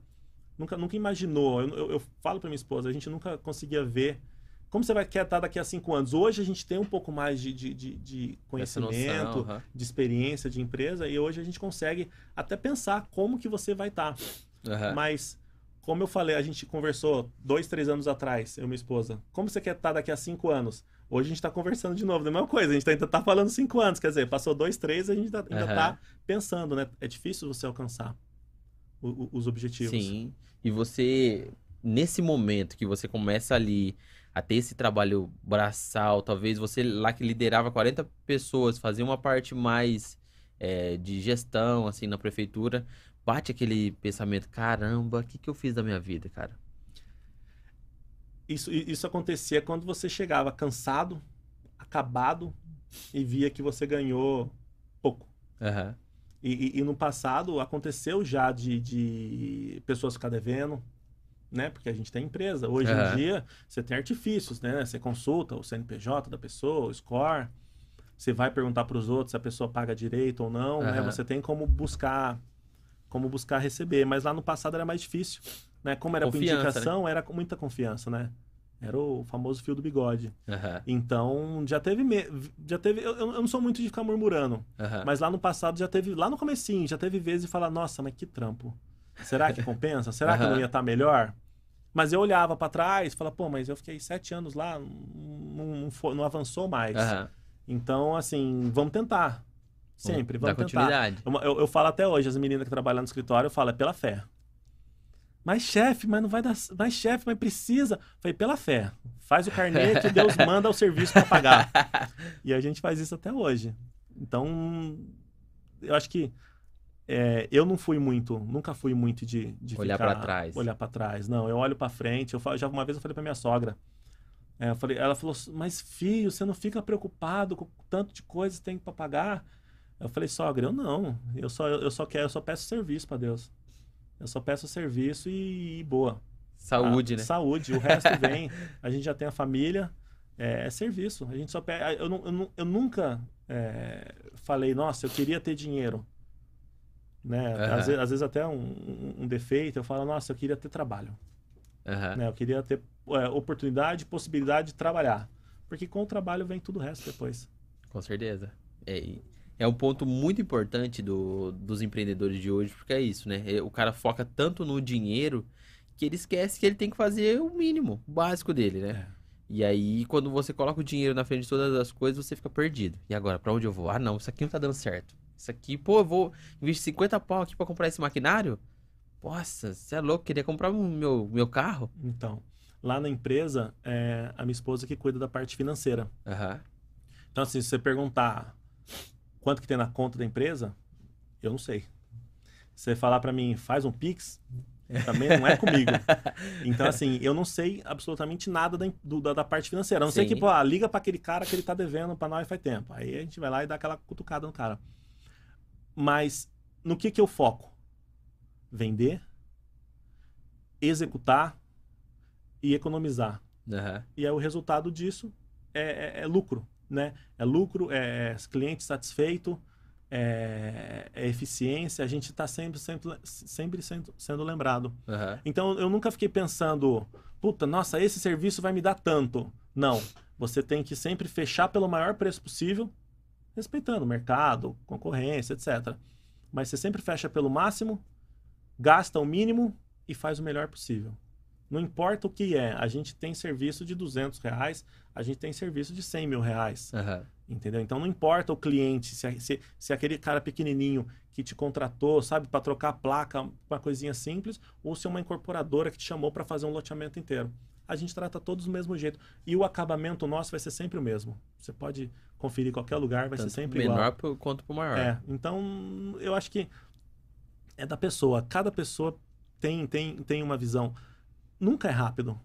nunca, nunca imaginou. Eu, eu, eu falo pra minha esposa, a gente nunca conseguia ver como você vai querer estar daqui a cinco anos? Hoje a gente tem um pouco mais de, de, de, de Essa noção, conhecimento, aham. de experiência de empresa, e hoje a gente consegue até pensar como que você vai estar. Aham. Mas, como eu falei, a gente conversou dois, três anos atrás, eu e minha esposa. Como você quer estar daqui a cinco anos? Hoje a gente está conversando de novo, da mesma coisa. A gente ainda está falando cinco anos, quer dizer, passou dois, três, a gente tá- ainda está pensando, né? É difícil você alcançar o- o- os objetivos. Sim. E você, nesse momento que você começa ali a ter esse trabalho braçal, talvez você lá que liderava 40 pessoas, fazia uma parte mais é, de gestão, assim, na prefeitura, bate aquele pensamento, caramba, o que que eu fiz da minha vida, cara? Isso, isso acontecia quando você chegava cansado, acabado, e via que você ganhou pouco. Aham. E, e- e no passado aconteceu já de, de pessoas ficar devendo, né? Porque a gente tem empresa. Hoje Aham. em dia, você tem artifícios, né? Você consulta o CNPJ da pessoa, o score. Você vai perguntar para os outros se a pessoa paga direito ou não, né? Aham. Você tem como buscar como buscar receber. Mas lá no passado era mais difícil, né? Como era por Confiança, né? indicação, era com muita confiança, né? Era o famoso fio do bigode. Aham. Então, já teve... me- Já teve eu, eu não sou muito de ficar murmurando. Aham. Mas lá no passado já teve, lá no comecinho, já teve vezes de falar, nossa, mas que trampo. Será que compensa? Será que não ia estar melhor? Mas eu olhava pra trás e falava, pô, mas eu fiquei sete anos lá, não, não, fo- não avançou mais. Aham. Então, assim, vamos tentar. Sempre, Dá vamos tentar. continuidade. Eu, eu- eu falo até hoje, as meninas que trabalham no escritório, eu falo, é pela fé. Mas chefe, mas não vai dar. Mas chefe, mas precisa. Falei, pela fé. Faz o carnê que Deus manda o serviço para pagar. e a gente faz isso até hoje. Então, eu acho que é, eu não fui muito, nunca fui muito de, de Olhar pra trás. Olhar para trás. Não, eu olho para frente. Eu falo, já uma vez eu falei para minha sogra. é, eu falei, ela falou, mas filho, você não fica preocupado com tanto de coisas que tem para pagar? Eu falei, sogra, eu não. Eu só, eu só quero, eu só peço serviço para Deus. Eu só peço serviço e, e boa. Saúde, Ah, né? Saúde. O resto vem. A gente já tem a família. É, é serviço. A gente só pega. Eu, eu, nu- eu nunca é, falei, nossa, eu queria ter dinheiro. Né? Aham. Às, vezes, às vezes até um, um- defeito, eu falo, nossa, eu queria ter trabalho. Aham. Né? Eu queria ter é, oportunidade, possibilidade de trabalhar. Porque com o trabalho vem tudo o resto depois. Com certeza. É, é um ponto muito importante do, dos empreendedores de hoje, porque é isso, né? É, O cara foca tanto no dinheiro que ele esquece que ele tem que fazer o mínimo, o básico dele, né? É. E aí, quando você coloca o dinheiro na frente de todas as coisas, você fica perdido. E agora, pra onde eu vou? Ah, não, isso aqui não tá dando certo. Isso aqui, pô, eu vou investir 50 pau aqui pra comprar esse maquinário? Nossa, você é louco, queria comprar o meu, meu carro? Então, lá na empresa, é a minha esposa que cuida da parte financeira. Aham. Então, assim, se você perguntar quanto que tem na conta da empresa, eu não sei. Se você falar pra mim, faz um Pix, também não é comigo. Então, assim, eu não sei absolutamente nada da, do- da, da parte financeira. A não ser que, pô, ah, liga pra aquele cara que ele tá devendo pra nós faz tempo. Aí a gente vai lá e dá aquela cutucada no cara. Mas, no que que eu foco? Vender, executar e economizar. Aham. E aí o resultado disso é, é- é lucro, né? É lucro, é, é cliente satisfeito, é, é eficiência. A gente está sempre, sempre, sempre sendo, sendo lembrado. Aham. Então eu nunca fiquei pensando, puta, nossa, esse serviço vai me dar tanto. Não. Você tem que sempre fechar pelo maior preço possível, respeitando o mercado, concorrência, etc. Mas você sempre fecha pelo máximo, gasta o mínimo e faz o melhor possível. Não importa o que é, a gente tem serviço de 200 reais, a gente tem serviço de 100 mil reais. Aham. Entendeu? Então não importa o cliente, se, se, se aquele cara pequenininho que te contratou, sabe, para trocar a placa, uma coisinha simples, ou se é uma incorporadora que te chamou para fazer um loteamento inteiro. A gente trata todos do mesmo jeito. E o acabamento nosso vai ser sempre o mesmo. Você pode conferir em qualquer lugar, vai Tanto ser sempre menor igual. pro- quanto pro maior. É, então eu acho que é da pessoa. Cada pessoa tem, tem, tem uma visão. Nunca é rápido.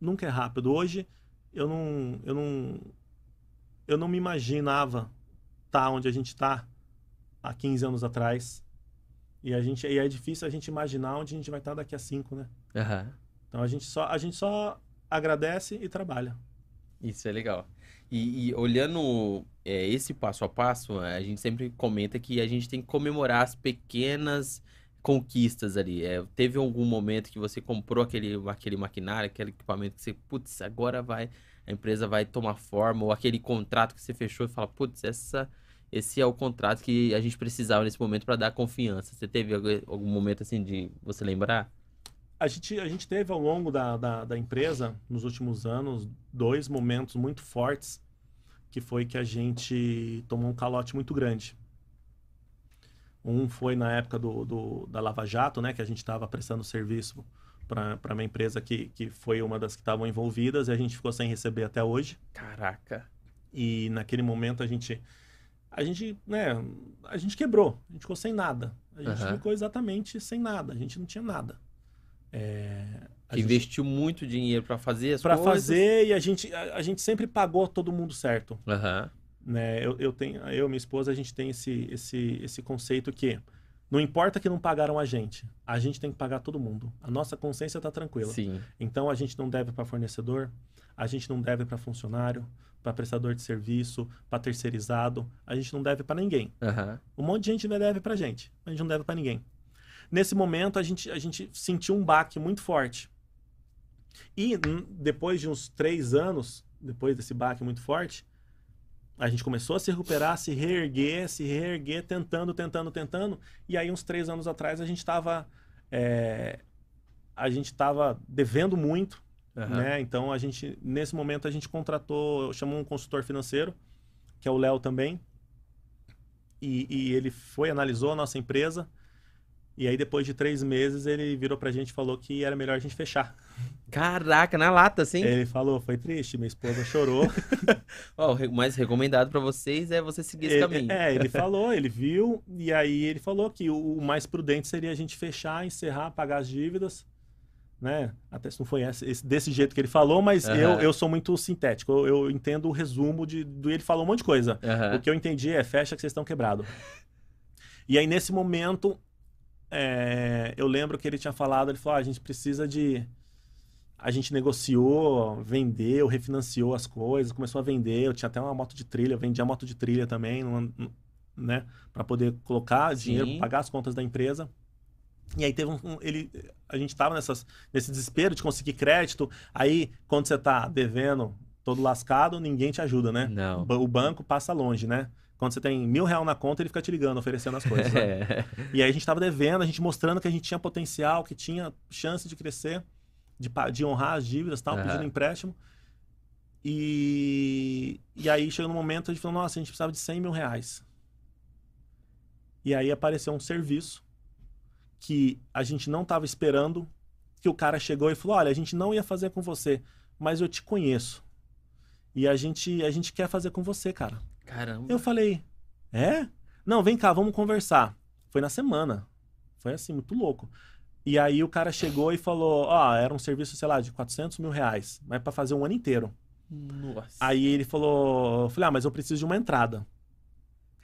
Nunca é rápido. Hoje eu não, eu não, eu não me imaginava estar onde a gente está há 15 anos atrás. E, a gente, e é difícil a gente imaginar onde a gente vai estar daqui a 5, né? Aham. Então a gente só, a gente só agradece e trabalha. Isso é legal. E, e olhando é, esse passo a passo, a gente sempre comenta que a gente tem que comemorar as pequenas conquistas ali? É, teve algum momento que você comprou aquele, aquele maquinário, aquele equipamento que você, putz, agora vai, a empresa vai tomar forma, ou aquele contrato que você fechou e fala, putz, essa, esse é o contrato que a gente precisava nesse momento para dar confiança. Você teve algum momento assim de você lembrar? A gente, a gente teve ao longo da, da, da empresa, nos últimos anos, dois momentos muito fortes, que foi que a gente tomou um calote muito grande. Um foi na época do, do da Lava Jato, né, que a gente estava prestando serviço para uma empresa que, que foi uma das que estavam envolvidas e a gente ficou sem receber até hoje. Caraca. E naquele momento a gente a gente, né, a gente quebrou, a gente ficou sem nada. A gente uhum. ficou exatamente sem nada, a gente não tinha nada. É, que gente... investiu muito dinheiro para fazer as pra coisas. Para fazer e a gente, a, a, gente sempre pagou todo mundo certo. Uhum. Né? Eu, eu tenho, eu minha esposa, a gente tem esse, esse, esse conceito que não importa que não pagaram a gente, a gente tem que pagar todo mundo. A nossa consciência está tranquila. Sim. Então a gente não deve para fornecedor, a gente não deve para funcionário, para prestador de serviço, para terceirizado, a gente não deve para ninguém. Uhum. Um monte de gente deve para gente, a gente não deve para ninguém. Nesse momento a gente, a gente sentiu um baque muito forte. E depois de uns três anos, depois desse baque muito forte, a gente começou a se recuperar, se reerguer, se reerguer, tentando, tentando, tentando. E aí, uns três anos atrás, a gente estava. É, a gente estava devendo muito, uhum. né? Então, a gente, nesse momento, a gente contratou, chamou um consultor financeiro, que é o Léo também. E, e ele foi, analisou a nossa empresa e aí, depois de três meses, ele virou pra gente e falou que era melhor a gente fechar. Caraca, na lata, sim? Ele falou, foi triste, minha esposa chorou. Ó, o mais recomendado para vocês é você seguir esse ele, caminho. É, ele falou, ele viu, e aí ele falou que o, o, mais prudente seria a gente fechar, encerrar, pagar as dívidas, né? Até se não foi esse, esse, desse jeito que ele falou, mas uhum. eu, eu sou muito sintético, eu, eu, entendo o resumo de, do ele falou um monte de coisa. Uhum. O que eu entendi é, fecha que vocês estão quebrados. E aí, nesse momento, é, eu lembro que ele tinha falado, ele falou, ah, a gente precisa de... A gente negociou, vendeu, refinanciou as coisas, começou a vender. Eu tinha até uma moto de trilha, eu vendia moto de trilha também, né? Para poder colocar Sim. dinheiro, pagar as contas da empresa. E aí teve um, um, ele, a gente estava nesse desespero de conseguir crédito. Aí, quando você está devendo, todo lascado, ninguém te ajuda, né? Não. O banco passa longe, né? Quando você tem mil real na conta, ele fica te ligando, oferecendo as coisas. Né? É. E aí a gente estava devendo, a gente mostrando que a gente tinha potencial, que tinha chance de crescer, de, de honrar as dívidas, tal, uhum. pedindo empréstimo. E, e aí chegou no momento a gente falou, nossa, a gente precisava de 100 mil reais. E aí apareceu um serviço que a gente não estava esperando, que o cara chegou e falou, olha, a gente não ia fazer com você, mas eu te conheço. E a gente, a gente quer fazer com você, cara. Caramba. Eu falei, é? Não, vem cá, vamos conversar. Foi na semana. Foi assim, muito louco. E aí o cara chegou e falou, ó, oh, era um serviço, sei lá, de 400 mil reais, mas para fazer um ano inteiro. Nossa. Aí ele falou, eu falei, ah, mas eu preciso de uma entrada.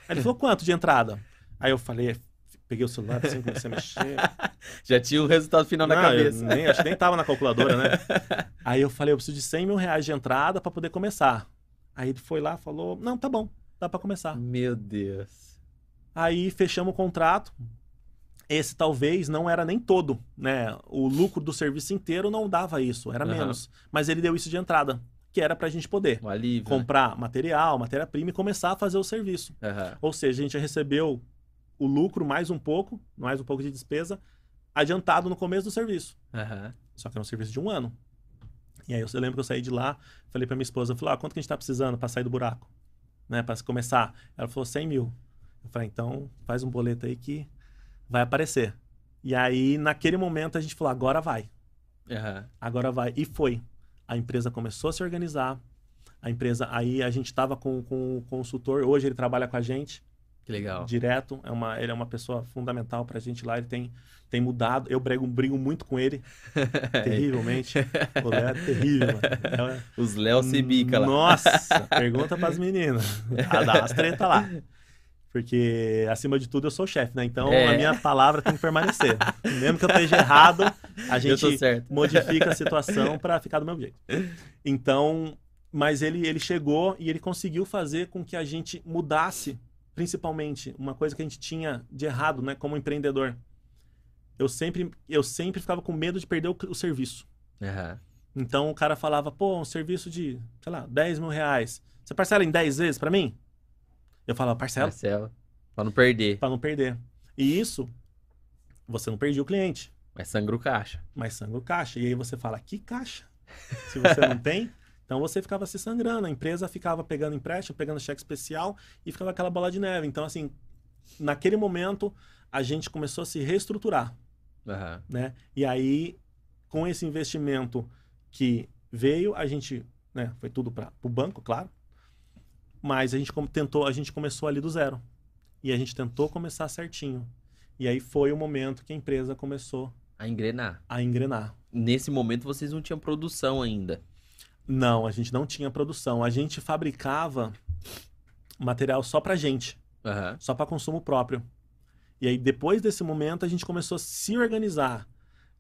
Aí ele falou, quanto de entrada? Aí eu falei, peguei o celular assim, comecei a mexer. Já tinha o resultado final na cabeça. Nem, acho que nem tava na calculadora, né? Aí eu falei, eu preciso de 100 mil reais de entrada para poder começar. Aí ele foi lá, falou: Não, tá bom, dá para começar. Meu Deus. Aí fechamos o contrato. Esse talvez não era nem todo, né? O lucro do serviço inteiro não dava isso, era uhum. menos. Mas ele deu isso de entrada, que era para a gente poder alívio, né? comprar né? material, matéria-prima e começar a fazer o serviço. Uhum. Ou seja, a gente recebeu o lucro mais um pouco, mais um pouco de despesa, adiantado no começo do serviço. Uhum. Só que era um serviço de um ano. E aí eu lembro que eu saí de lá, falei pra minha esposa, falei, ah, quanto que a gente tá precisando para sair do buraco? Né, para começar. Ela falou, 100 mil. Eu falei, então faz um boleto aí que vai aparecer. E aí, naquele momento, a gente falou, agora vai. Uhum. Agora vai. E foi. A empresa começou a se organizar. A empresa, aí a gente estava com, com o consultor, hoje ele trabalha com a gente. Que legal. Direto. É uma, ele é uma pessoa fundamental pra gente lá. Ele tem, tem mudado. Eu brigo, brigo muito com ele. terrivelmente. O Léo é terrível, mano. É... Os Léo se bica lá. Nossa, pergunta pras meninas. Dá as treta lá. Porque, acima de tudo, eu sou chefe, né? Então, é. a minha palavra tem que permanecer. Mesmo que eu esteja errado, a gente modifica a situação para ficar do meu jeito. Então, mas ele, ele chegou e ele conseguiu fazer com que a gente mudasse principalmente, uma coisa que a gente tinha de errado, né, como empreendedor. eu sempre, eu sempre ficava com medo de perder o, o serviço. Aham. Então o cara falava, pô, um serviço de, sei lá, 10 mil reais. Você parcela em 10 vezes pra mim? Eu falava, parcela, Marcelo. Pra não perder. pra não perder. E isso, você não perdia o cliente, Mas sangra o caixa. mas sangra o caixa. E aí você fala, que caixa? Se você não tem, então você ficava se sangrando. A empresa ficava pegando empréstimo, pegando cheque especial e ficava aquela bola de neve. Então, assim, naquele momento, a gente começou a se reestruturar. Aham. né? E aí, com esse investimento que veio, a gente, né, foi tudo para o banco, claro, mas a gente tentou, a gente começou ali do zero. E a gente tentou começar certinho. E aí foi o momento que a empresa começou A engrenar. a engrenar. Nesse momento vocês não tinham produção ainda. Não, a gente não tinha produção. A gente fabricava material só pra gente, Aham. só para consumo próprio. E aí, depois desse momento, a gente começou a se organizar.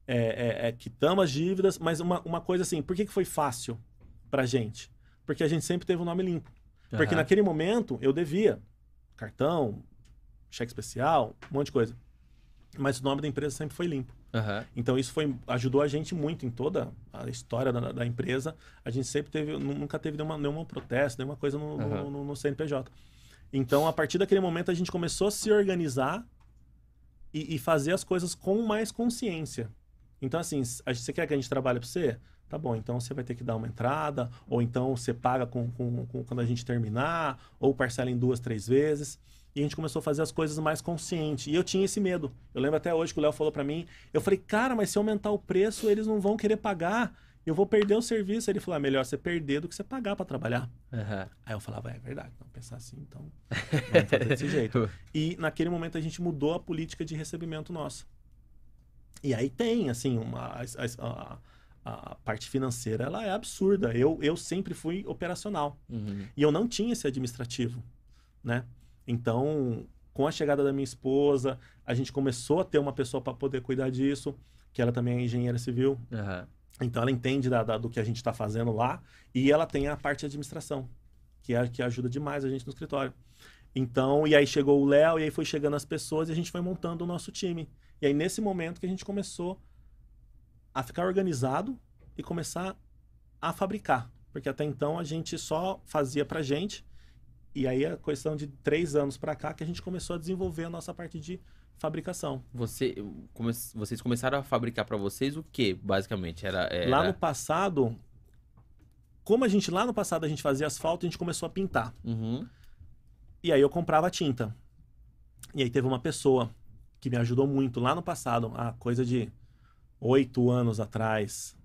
É, é, é, quitamos as dívidas, mas uma, uma coisa assim, por que, que foi fácil pra gente? Porque a gente sempre teve o nome limpo. Porque Aham. naquele momento eu devia cartão, cheque especial, um monte de coisa. Mas o nome da empresa sempre foi limpo. Aham. Então isso foi, ajudou a gente muito em toda a história da, da empresa. A gente sempre teve, nu- nunca teve nenhuma, nenhuma protesto, nenhuma coisa no, no- Aham. no- no CNPJ. Então, a partir daquele momento, a gente começou a se organizar e, e fazer as coisas com mais consciência. Então, assim, você quer que a gente trabalhe para você? Tá bom, então você vai ter que dar uma entrada, ou então você paga com, com- com- quando a gente terminar, ou parcela em duas, três vezes. E a gente começou a fazer as coisas mais consciente. E eu tinha esse medo. Eu lembro até hoje que o Léo falou para mim, eu falei, cara, mas se aumentar o preço, eles não vão querer pagar. Eu vou perder o serviço. Ele falou, é melhor você perder do que você pagar para trabalhar. Aham. Aí eu falava, é verdade, não pensar assim, então vamos fazer desse jeito. E naquele momento a gente mudou a política de recebimento nossa. E aí tem, assim, uma, a, a- a parte financeira, ela é absurda. Eu, eu sempre fui operacional. Uhum. E eu não tinha esse administrativo, né? Então, com a chegada da minha esposa, a gente começou a ter uma pessoa para poder cuidar disso, que ela também é engenheira civil. Aham. Então, ela entende da- da- do que a gente está fazendo lá e ela tem a parte de administração, que é que ajuda demais a gente no escritório. Então, e aí chegou o Léo, e aí foi chegando as pessoas e a gente foi montando o nosso time. E aí, nesse momento que a gente começou a ficar organizado e começar a fabricar. Porque até então a gente só fazia pra gente. E aí, a questão de três anos pra cá, que a gente começou a desenvolver a nossa parte de fabricação. Você, come- vocês começaram a fabricar pra vocês o que, basicamente? Era, era... Lá no passado, como a gente lá no passado a gente fazia asfalto, a gente começou a pintar. Uhum. E aí eu comprava tinta. E aí teve uma pessoa que me ajudou muito lá no passado, há coisa de oito anos atrás.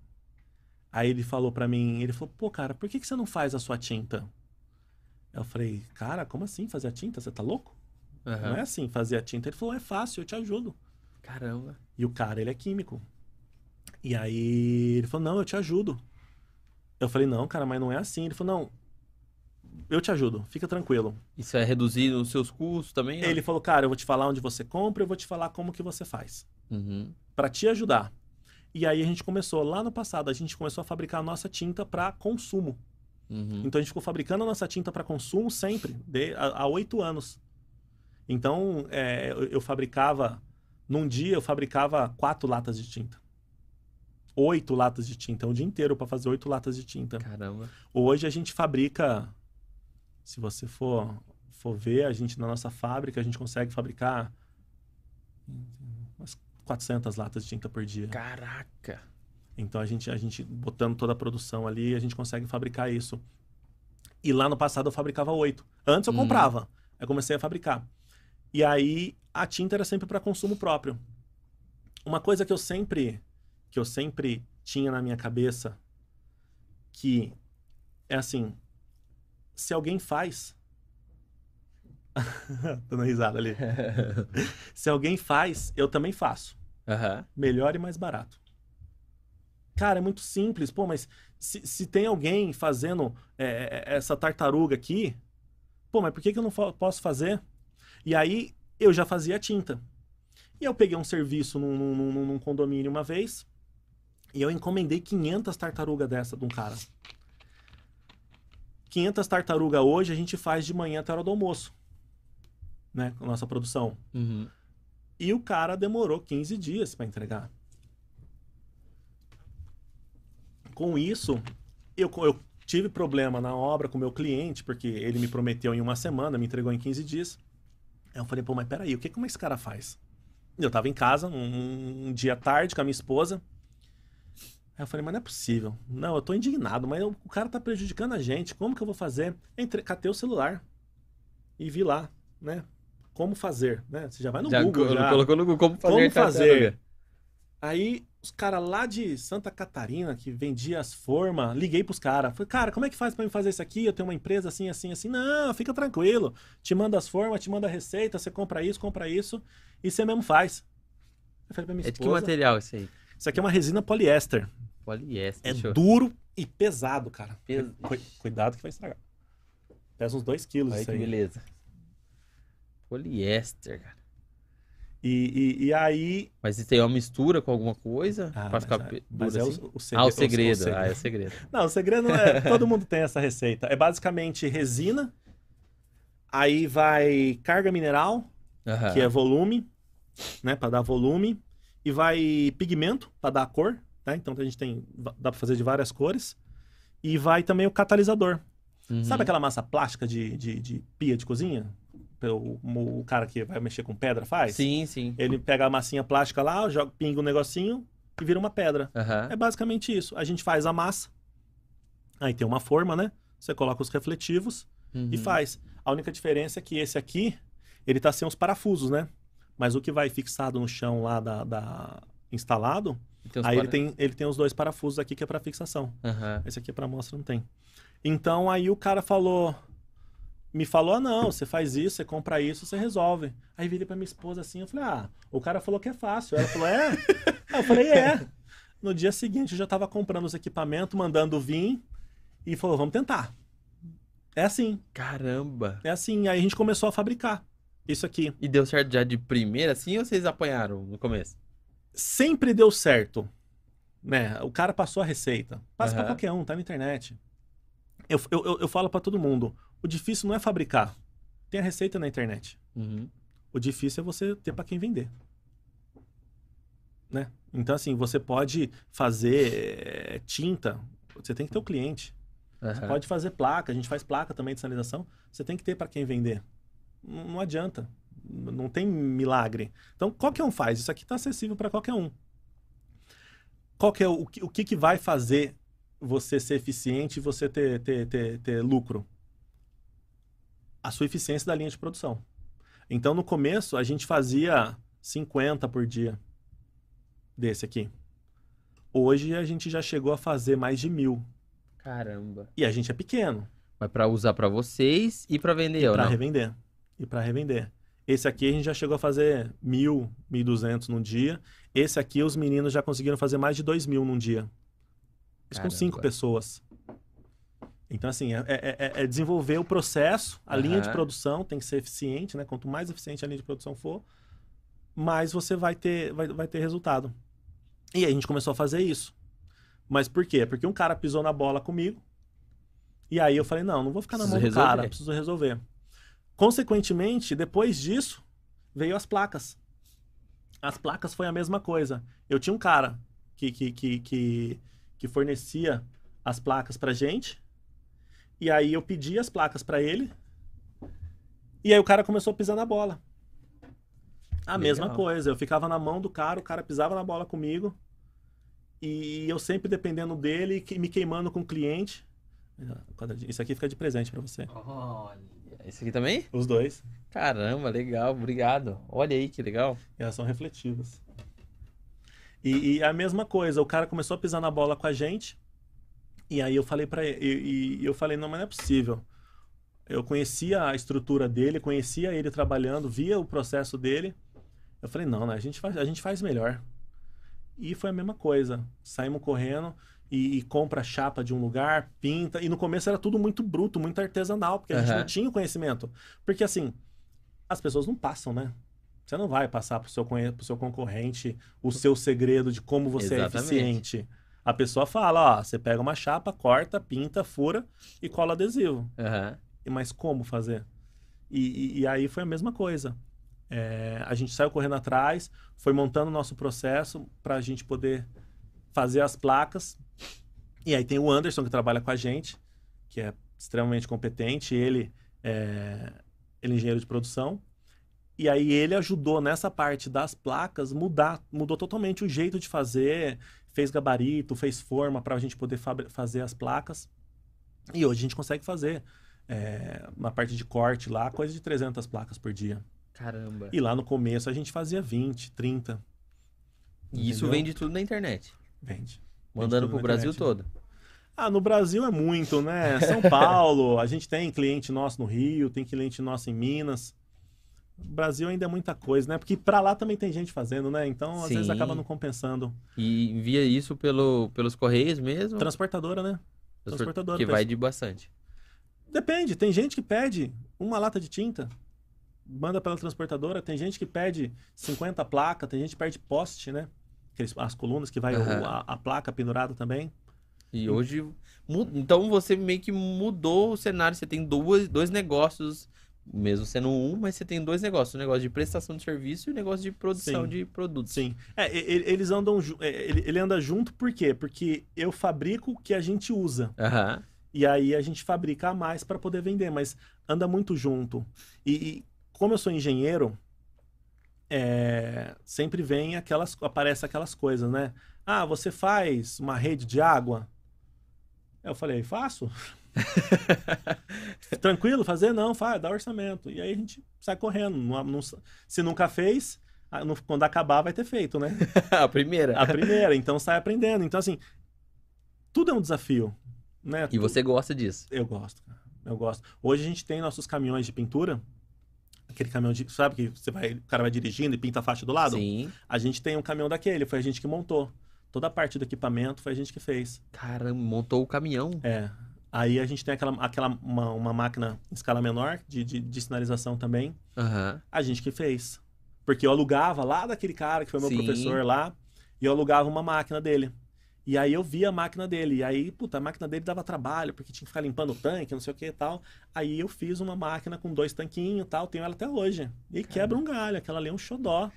Aí ele falou pra mim, ele falou, pô, cara, por que, que você não faz a sua tinta? Eu falei, cara, como assim fazer a tinta? Você tá louco? Aham. Não é assim fazer a tinta. Ele falou, é fácil, eu te ajudo. Caramba. E o cara, ele é químico. E aí ele falou, não, eu te ajudo. Eu falei, não, cara, mas não é assim. Ele falou, não, eu te ajudo, fica tranquilo. Isso é reduzir os seus custos também? Ele falou, cara, eu vou te falar onde você compra, eu vou te falar como que você faz. Uhum. Pra te ajudar. E aí a gente começou, lá no passado, a gente começou a fabricar a nossa tinta para consumo. Uhum. Então a gente ficou fabricando a nossa tinta para consumo sempre, de, há oito anos. Então é, eu, eu fabricava, num dia eu fabricava quatro latas de tinta. Oito latas de tinta, um dia inteiro para fazer oito latas de tinta. Caramba. Hoje a gente fabrica, se você for, for ver, a gente na nossa fábrica, a gente consegue fabricar umas 400 latas de tinta por dia. Caraca. Então a gente, a gente botando toda a produção ali, a gente consegue fabricar isso. E lá no passado eu fabricava oito. Antes eu Hum. comprava, aí eu comecei a fabricar. E aí a tinta era sempre para consumo próprio. Uma coisa que eu sempre que eu sempre tinha na minha cabeça que é assim, se alguém faz dando risada ali. Se alguém faz, eu também faço. Aham. Melhor e mais barato. Cara, é muito simples. Pô, mas se, se tem alguém fazendo é, é, essa tartaruga aqui, pô, mas por que, que eu não posso fazer? E aí eu já fazia a tinta. E eu peguei um serviço num, num- num- num condomínio uma vez e eu encomendei 500 tartarugas dessa de um cara. 500 tartarugas hoje a gente faz de manhã até a hora do almoço, né, com a nossa produção. Uhum. E o cara demorou 15 dias para entregar. Com isso, eu, eu tive problema na obra com o meu cliente, porque ele me prometeu em uma semana, me entregou em 15 dias. Aí eu falei, pô, mas peraí, o que como esse cara faz? Eu tava em casa, um, um dia tarde, com a minha esposa. Aí eu falei, mas não é possível. Não, eu tô indignado, mas eu, o cara tá prejudicando a gente. Como que eu vou fazer? Entre, catei o celular e vi lá, né? Como fazer, né? Você já vai no Já Google, já. colocou no Google como fazer. Como fazer? Aí os caras lá de Santa Catarina, que vendia as formas, liguei pros caras. Falei, cara, como é que faz pra me fazer isso aqui? Eu tenho uma empresa assim, assim, assim. Não, fica tranquilo. Te manda as formas, te manda a receita, você compra isso, compra isso, e você mesmo faz. Eu falei pra minha É de que esposa, material esse aí? isso aqui é uma resina poliéster. Poliéster. É duro e pesado, cara. Pes- Cu- Cuidado que vai estragar. Pesa uns 2 quilos isso que aí. beleza. Poliéster, cara. E, e, e aí... Mas isso aí é uma mistura com alguma coisa? Ah, mas ficar é- mas é o- assim? o, Ah, o segredo- segredo. Ah, é o segredo. Não, o segredo é. todo mundo tem essa receita. É basicamente resina, aí vai carga mineral, que é volume, né, para dar volume, e vai pigmento para dar cor, tá? Então a gente tem dá para fazer de várias cores. E vai também o catalisador. Uhum. Sabe aquela massa plástica de, de, de pia de cozinha? O, o cara que vai mexer com pedra faz? Sim, sim. Ele pega a massinha plástica lá, joga, pinga um negocinho e vira uma pedra. Aham. É basicamente isso. A gente faz a massa, aí tem uma forma, né? Você coloca os refletivos Uhum. e faz. A única diferença é que esse aqui, ele tá sem os parafusos, né? Mas o que vai fixado no chão lá da, da- instalado, uns aí ele para- tem, ele tem os dois parafusos aqui que é para fixação. Aham. Esse aqui é para amostra, não tem. Então aí o cara falou, me falou, ah, não, você faz isso, você compra isso, você resolve. Aí virei pra minha esposa assim, eu falei, ah, o cara falou que é fácil. Ela falou, é? Eu falei, é. No dia seguinte eu já tava comprando os equipamentos, mandando vir e falou, vamos tentar. É assim, Caramba. é assim. Aí a gente começou a fabricar isso aqui. E deu certo já de primeira assim ou vocês apanharam no começo? Sempre deu certo, né? O cara passou a receita. Passa pra Aham. qualquer um, tá na internet. Eu, eu, eu, eu falo pra todo mundo, o difícil não é fabricar. Tem a receita na internet. Uhum. O difícil é você ter pra quem vender. Né? Então, assim, você pode fazer eh, tinta, você tem que ter o cliente. Você Aham. pode fazer placa, a gente faz placa também de sinalização, você tem que ter para quem vender. Não, não adianta. Não tem milagre. Então, qualquer um faz. Isso aqui está acessível para qualquer um. Qual que é o, o que, que vai fazer você ser eficiente e você ter, ter, ter, ter lucro? A sua eficiência da linha de produção. Então, no começo, a gente fazia 50 por dia desse aqui. Hoje, a gente já chegou a fazer mais de mil. Caramba. E a gente é pequeno. Mas pra usar pra vocês e pra vender, E para revender. E para revender. Esse aqui a gente já chegou a fazer mil, mil duzentos num dia. Esse aqui os meninos já conseguiram fazer mais de dois mil num dia. Isso com cinco Caramba. pessoas. Então, assim, é, é- é- é desenvolver o processo, a linha de produção tem que ser eficiente, né? Quanto mais eficiente a linha de produção for, mais você vai ter, vai, vai ter resultado. E aí a gente começou a fazer isso. Mas por quê? Porque um cara pisou na bola comigo. E aí eu falei, não, não vou ficar na Preciso mão do cara, resolver. preciso resolver. Consequentemente, depois disso, veio as placas. As placas foi a mesma coisa. Eu tinha um cara que, que, que, que, que fornecia as placas pra gente. E aí eu pedi as placas pra ele. E aí o cara começou a pisar na bola. A Legal. mesma coisa. Eu ficava na mão do cara, o cara pisava na bola comigo. E eu sempre dependendo dele, que- me queimando com o cliente. Isso aqui fica de presente pra você. Olha. Esse aqui também? Os dois. Caramba, legal. Obrigado. Olha aí que legal. E elas são refletivas. E, e a mesma coisa, o cara começou a pisar na bola com a gente. E aí eu falei para ele, e, e eu falei, não, mas não é possível. Eu conhecia a estrutura dele, conhecia ele trabalhando, via o processo dele. Eu falei, não, né, a gente faz, a gente faz melhor. E foi a mesma coisa. Saímos correndo e, e compra a chapa de um lugar, pinta. E no começo era tudo muito bruto, muito artesanal, porque a gente não tinha o conhecimento. Porque assim, as pessoas não passam, né? Você não vai passar pro seu, pro seu concorrente o seu segredo de como você é Exatamente. eficiente. A pessoa fala, ó, você pega uma chapa, corta, pinta, fura e cola adesivo. Aham. Mas como fazer? E, e- e aí foi a mesma coisa. É, a gente saiu correndo atrás, foi montando o nosso processo para a gente poder fazer as placas. E aí tem o Anderson que trabalha com a gente, que é extremamente competente. Ele é, ele é engenheiro de produção. E aí ele ajudou nessa parte das placas mudar, mudou totalmente o jeito de fazer, fez gabarito, fez forma para a gente poder fazer as placas. E hoje a gente consegue fazer é, na parte de corte lá, coisa de 300 placas por dia. Caramba. E lá no começo a gente fazia 20, 30. E isso vende tudo na internet? Vende. Mandando pro Brasil todo. Ah, no Brasil é muito, né? São Paulo, a gente tem cliente nosso no Rio, tem cliente nosso em Minas. O Brasil ainda é muita coisa, né? Porque para lá também tem gente fazendo, né? Então, às Sim. vezes acaba não compensando. E envia isso pelo, pelos correios mesmo? Transportadora, né? Transportadora. Que vai de bastante. Depende, tem gente que pede uma lata de tinta, manda pela transportadora, tem gente que pede 50 placas, tem gente que pede poste, né? Aqueles, as colunas que vai uhum. a, a, placa pendurada também. E hoje. Então você meio que mudou o cenário. Você tem duas, dois negócios, mesmo sendo um, mas você tem dois negócios: o negócio de prestação de serviço e o negócio de produção Sim. de produtos. Sim. É, eles andam. É, ele, ele anda junto por quê? Porque eu fabrico o que a gente usa. Uhum. E aí a gente fabrica a mais para poder vender, mas anda muito junto. E, e como eu sou engenheiro, é, sempre vem aquelas, aparece aquelas coisas, né? Ah, você faz uma rede de água? Eu falei, faço. Tranquilo fazer? Não, faz, dá orçamento. E aí a gente sai correndo. Não, não, se nunca fez, quando acabar vai ter feito, né? a primeira. A primeira, então sai aprendendo. Então, assim, tudo é um desafio. Né? E você gosta disso? Eu gosto, Eu gosto. Hoje a gente tem nossos caminhões de pintura. Aquele caminhão de. Sabe que você vai, o cara vai dirigindo e pinta a faixa do lado? Sim. A gente tem um caminhão daquele, foi a gente que montou. Toda a parte do equipamento foi a gente que fez. Caramba, montou o caminhão? É. Aí a gente tem aquela, aquela uma, uma máquina em escala menor de, de, de sinalização também. Uhum. A gente que fez. Porque eu alugava lá daquele cara que foi meu Sim. professor lá, e eu alugava uma máquina dele. E aí eu vi a máquina dele. E aí, puta, a máquina dele dava trabalho, porque tinha que ficar limpando o tanque, não sei o que e tal. Aí eu fiz uma máquina com dois tanquinhos e tal, tenho ela até hoje. E quebra um galho, aquela ali é um xodó.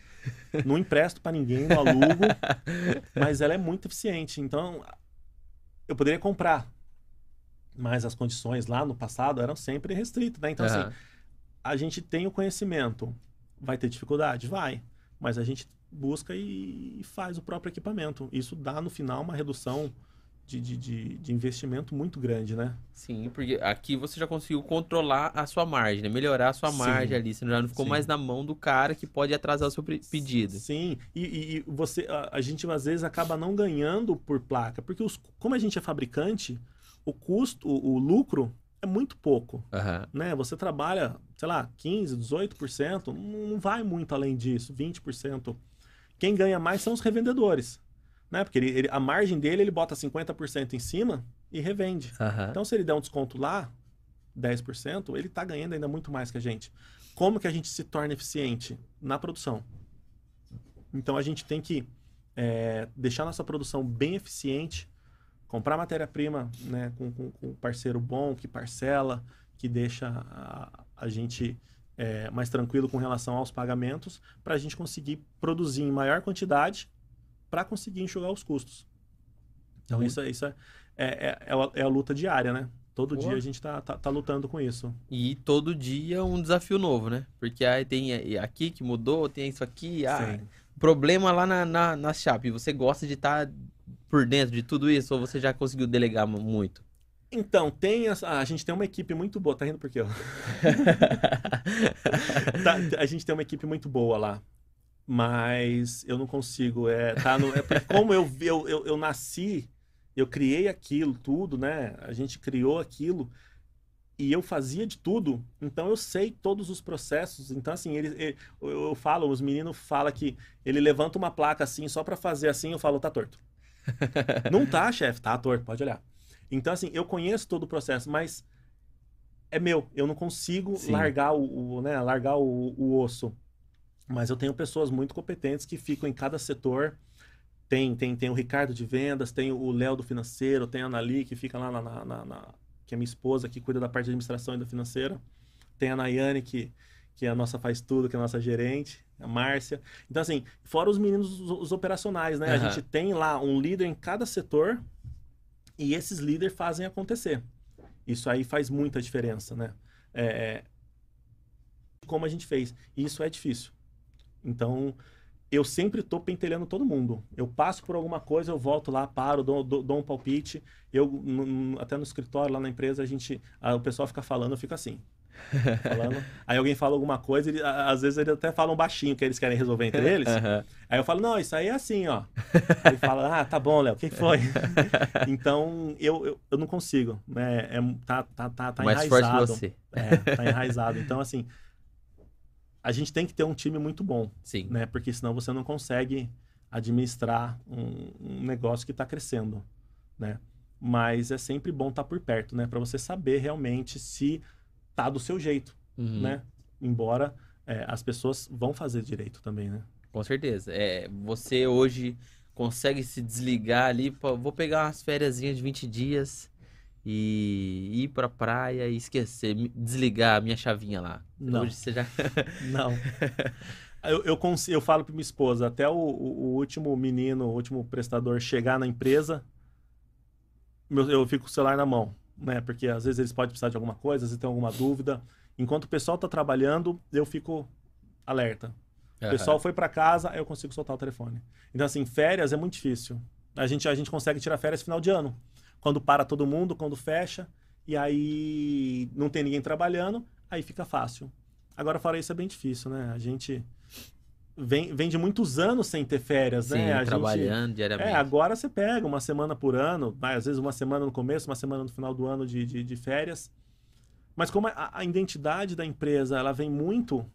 não empresto para ninguém, não alugo. mas ela é muito eficiente. Então, eu poderia comprar. Mas as condições lá no passado eram sempre restritas, né? Então, uhum. assim, a gente tem o conhecimento. Vai ter dificuldade? Vai. Mas a gente busca e, faz o próprio equipamento. Isso dá, no final, uma redução de, de, de, de, investimento muito grande, né? Sim, porque aqui você já conseguiu controlar a sua margem, né? melhorar a sua Sim. margem ali. Você já não ficou Sim. mais na mão do cara que pode atrasar o seu pedido. Sim, e, e você, a, a, gente às vezes acaba não ganhando por placa, porque os, como a gente é fabricante, o custo, o, o lucro é muito pouco. Uhum. Né? Você trabalha, sei lá, 15%, 18%, não vai muito além disso, 20%. Quem ganha mais são os revendedores. Né? Porque ele, ele, a margem dele, ele bota 50% em cima e revende. Uhum. Então, se ele der um desconto lá, 10%, ele está ganhando ainda muito mais que a gente. Como que a gente se torna eficiente? Na produção. Então, a gente tem que é, deixar nossa produção bem eficiente, comprar matéria-prima né, com, com, com um parceiro bom, que parcela, que deixa a, a gente é, mais tranquilo com relação aos pagamentos, para a gente conseguir produzir em maior quantidade para conseguir enxugar os custos. Então, uhum. isso, é, isso é, é, é, é, a, é, luta diária, né? Todo dia a gente está tá, tá, lutando com isso. E todo dia um desafio novo, né? Porque aí tem aqui que mudou, tem isso aqui. Ah, problema lá na, na, na Chape. Você gosta de estar tá por dentro de tudo isso ou você já conseguiu delegar muito? Então, tem a, a, gente tem uma equipe muito boa. Tá rindo por quê? tá, a gente tem uma equipe muito boa lá. Mas eu não consigo. É, tá no, é como eu, eu, eu, eu nasci, eu criei aquilo tudo, né? A gente criou aquilo e eu fazia de tudo, então eu sei todos os processos. Então, assim, ele, ele eu, eu, falo, os meninos falam que ele levanta uma placa assim só para fazer assim, eu falo, tá torto. não tá, chefe, tá torto, pode olhar. Então, assim, eu conheço todo o processo, mas é meu. Eu não consigo Sim. largar o, o, né, largar o, o osso. Mas eu tenho pessoas muito competentes que ficam em cada setor. Tem, tem, tem o Ricardo de vendas, tem o Léo do financeiro, tem a Anali que fica lá na, na, na, na, que é minha esposa, que cuida da parte de administração e da financeira. Tem a Nayane que, que é a nossa faz tudo, que é a nossa gerente, a Márcia. Então, assim, fora os meninos, os, os operacionais, né? Aham. A gente tem lá um líder em cada setor e esses líderes fazem acontecer. Isso aí faz muita diferença, né? É, é, como a gente fez. Isso é difícil. Então, eu sempre tô pentelhando todo mundo. Eu passo por alguma coisa, eu volto lá, paro, dou, dou- dou um palpite. Eu, até no escritório, lá na empresa, a gente, ah, o pessoal fica falando, eu fico assim. Falando. Aí alguém fala alguma coisa, ele- às vezes eles até falam baixinho, que eles querem resolver entre eles. Aham. Aí eu falo, não, isso aí é assim, ó. Ele fala, ah, tá bom, Léo, o que foi? então, eu, eu, eu não consigo, né? É, tá, tá, tá, tá Mais enraizado. forte você. É, tá enraizado. Então, assim, a gente tem que ter um time muito bom, Sim. né? Porque senão você não consegue administrar um, um negócio que está crescendo, né? Mas é sempre bom estar por perto, né? Para você saber realmente se tá do seu jeito, Uhum. né? Embora é, as pessoas vão fazer direito também, né? Com certeza. É, você hoje consegue se desligar ali, pô, vou pegar umas férias de 20 dias e ir pra praia e esquecer, desligar a minha chavinha lá. Não. Hoje você já. Não. Eu, eu, eu falo para minha esposa, até o, o- último menino, o último prestador chegar na empresa, eu fico com o celular na mão, né? Porque às vezes eles podem precisar de alguma coisa, às vezes tem alguma dúvida. Enquanto o pessoal tá trabalhando, eu fico alerta. O pessoal foi para casa, aí eu consigo soltar o telefone. Então, assim, férias é muito difícil. A gente, a gente consegue tirar férias final de ano. Quando para todo mundo, quando fecha, e aí não tem ninguém trabalhando, aí fica fácil. Agora, fora isso, é bem difícil, né? A gente vem, vem de muitos anos sem ter férias, Sim, né? A gente- trabalhando diariamente. é, agora você pega uma semana por ano, às vezes uma semana no começo, uma semana no final do ano de, de, de férias. Mas como a, a identidade da empresa ela vem muito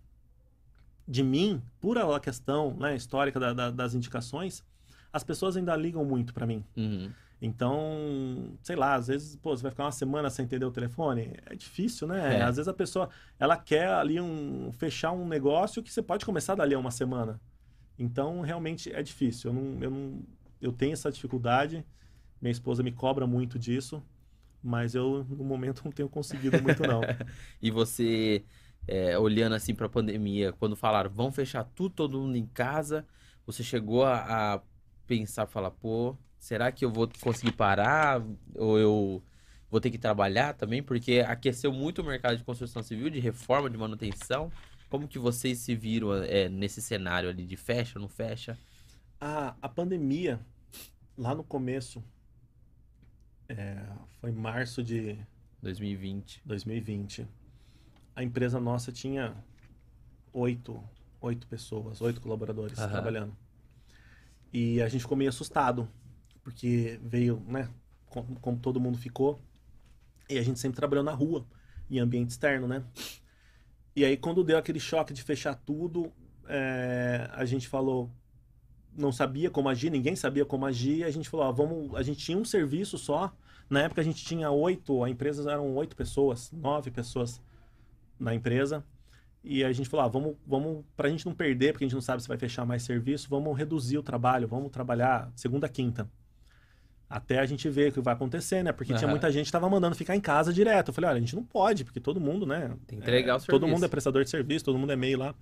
de mim, por a questão né, histórica da- da- das indicações, as pessoas ainda ligam muito para mim. Uhum. Então, sei lá, às vezes, pô, você vai ficar uma semana sem entender o telefone, é difícil, né? É. Às vezes a pessoa, ela quer ali um fechar um negócio que você pode começar dali a uma semana. Então, realmente é difícil. Eu não, eu não, eu tenho essa dificuldade. Minha esposa me cobra muito disso, mas eu no momento não tenho conseguido muito não. E você, é, olhando assim pra pandemia, quando falaram, vão fechar tudo, todo mundo em casa, você chegou a, a pensar, falar, pô, será que eu vou conseguir parar? Ou eu vou ter que trabalhar também? Porque aqueceu muito o mercado de construção civil, de reforma, de manutenção. Como que vocês se viram é, nesse cenário ali de fecha, não fecha? A, a pandemia, lá no começo, é, foi março de 2020. 2020, a empresa nossa tinha oito, oito pessoas, oito colaboradores Aham. trabalhando. E a gente ficou meio assustado, porque veio, né, como, como todo mundo ficou, e a gente sempre trabalhou na rua, em ambiente externo, né? E aí, quando deu aquele choque de fechar tudo, é, a gente falou, não sabia como agir, ninguém sabia como agir, a gente falou, ó, vamos, a gente tinha um serviço só, na época a gente tinha oito, a empresa eram oito pessoas, nove pessoas na empresa. E a gente falou, ah, vamos, vamos, pra gente não perder, porque a gente não sabe se vai fechar mais serviço, vamos reduzir o trabalho, vamos trabalhar segunda quinta. Até a gente ver o que vai acontecer, né? Porque tinha Aham. muita gente que tava mandando ficar em casa direto. Eu falei, olha, a gente não pode, porque todo mundo, né? Tem que entregar é, o Todo serviço. mundo é prestador de serviço, todo mundo é meio lá.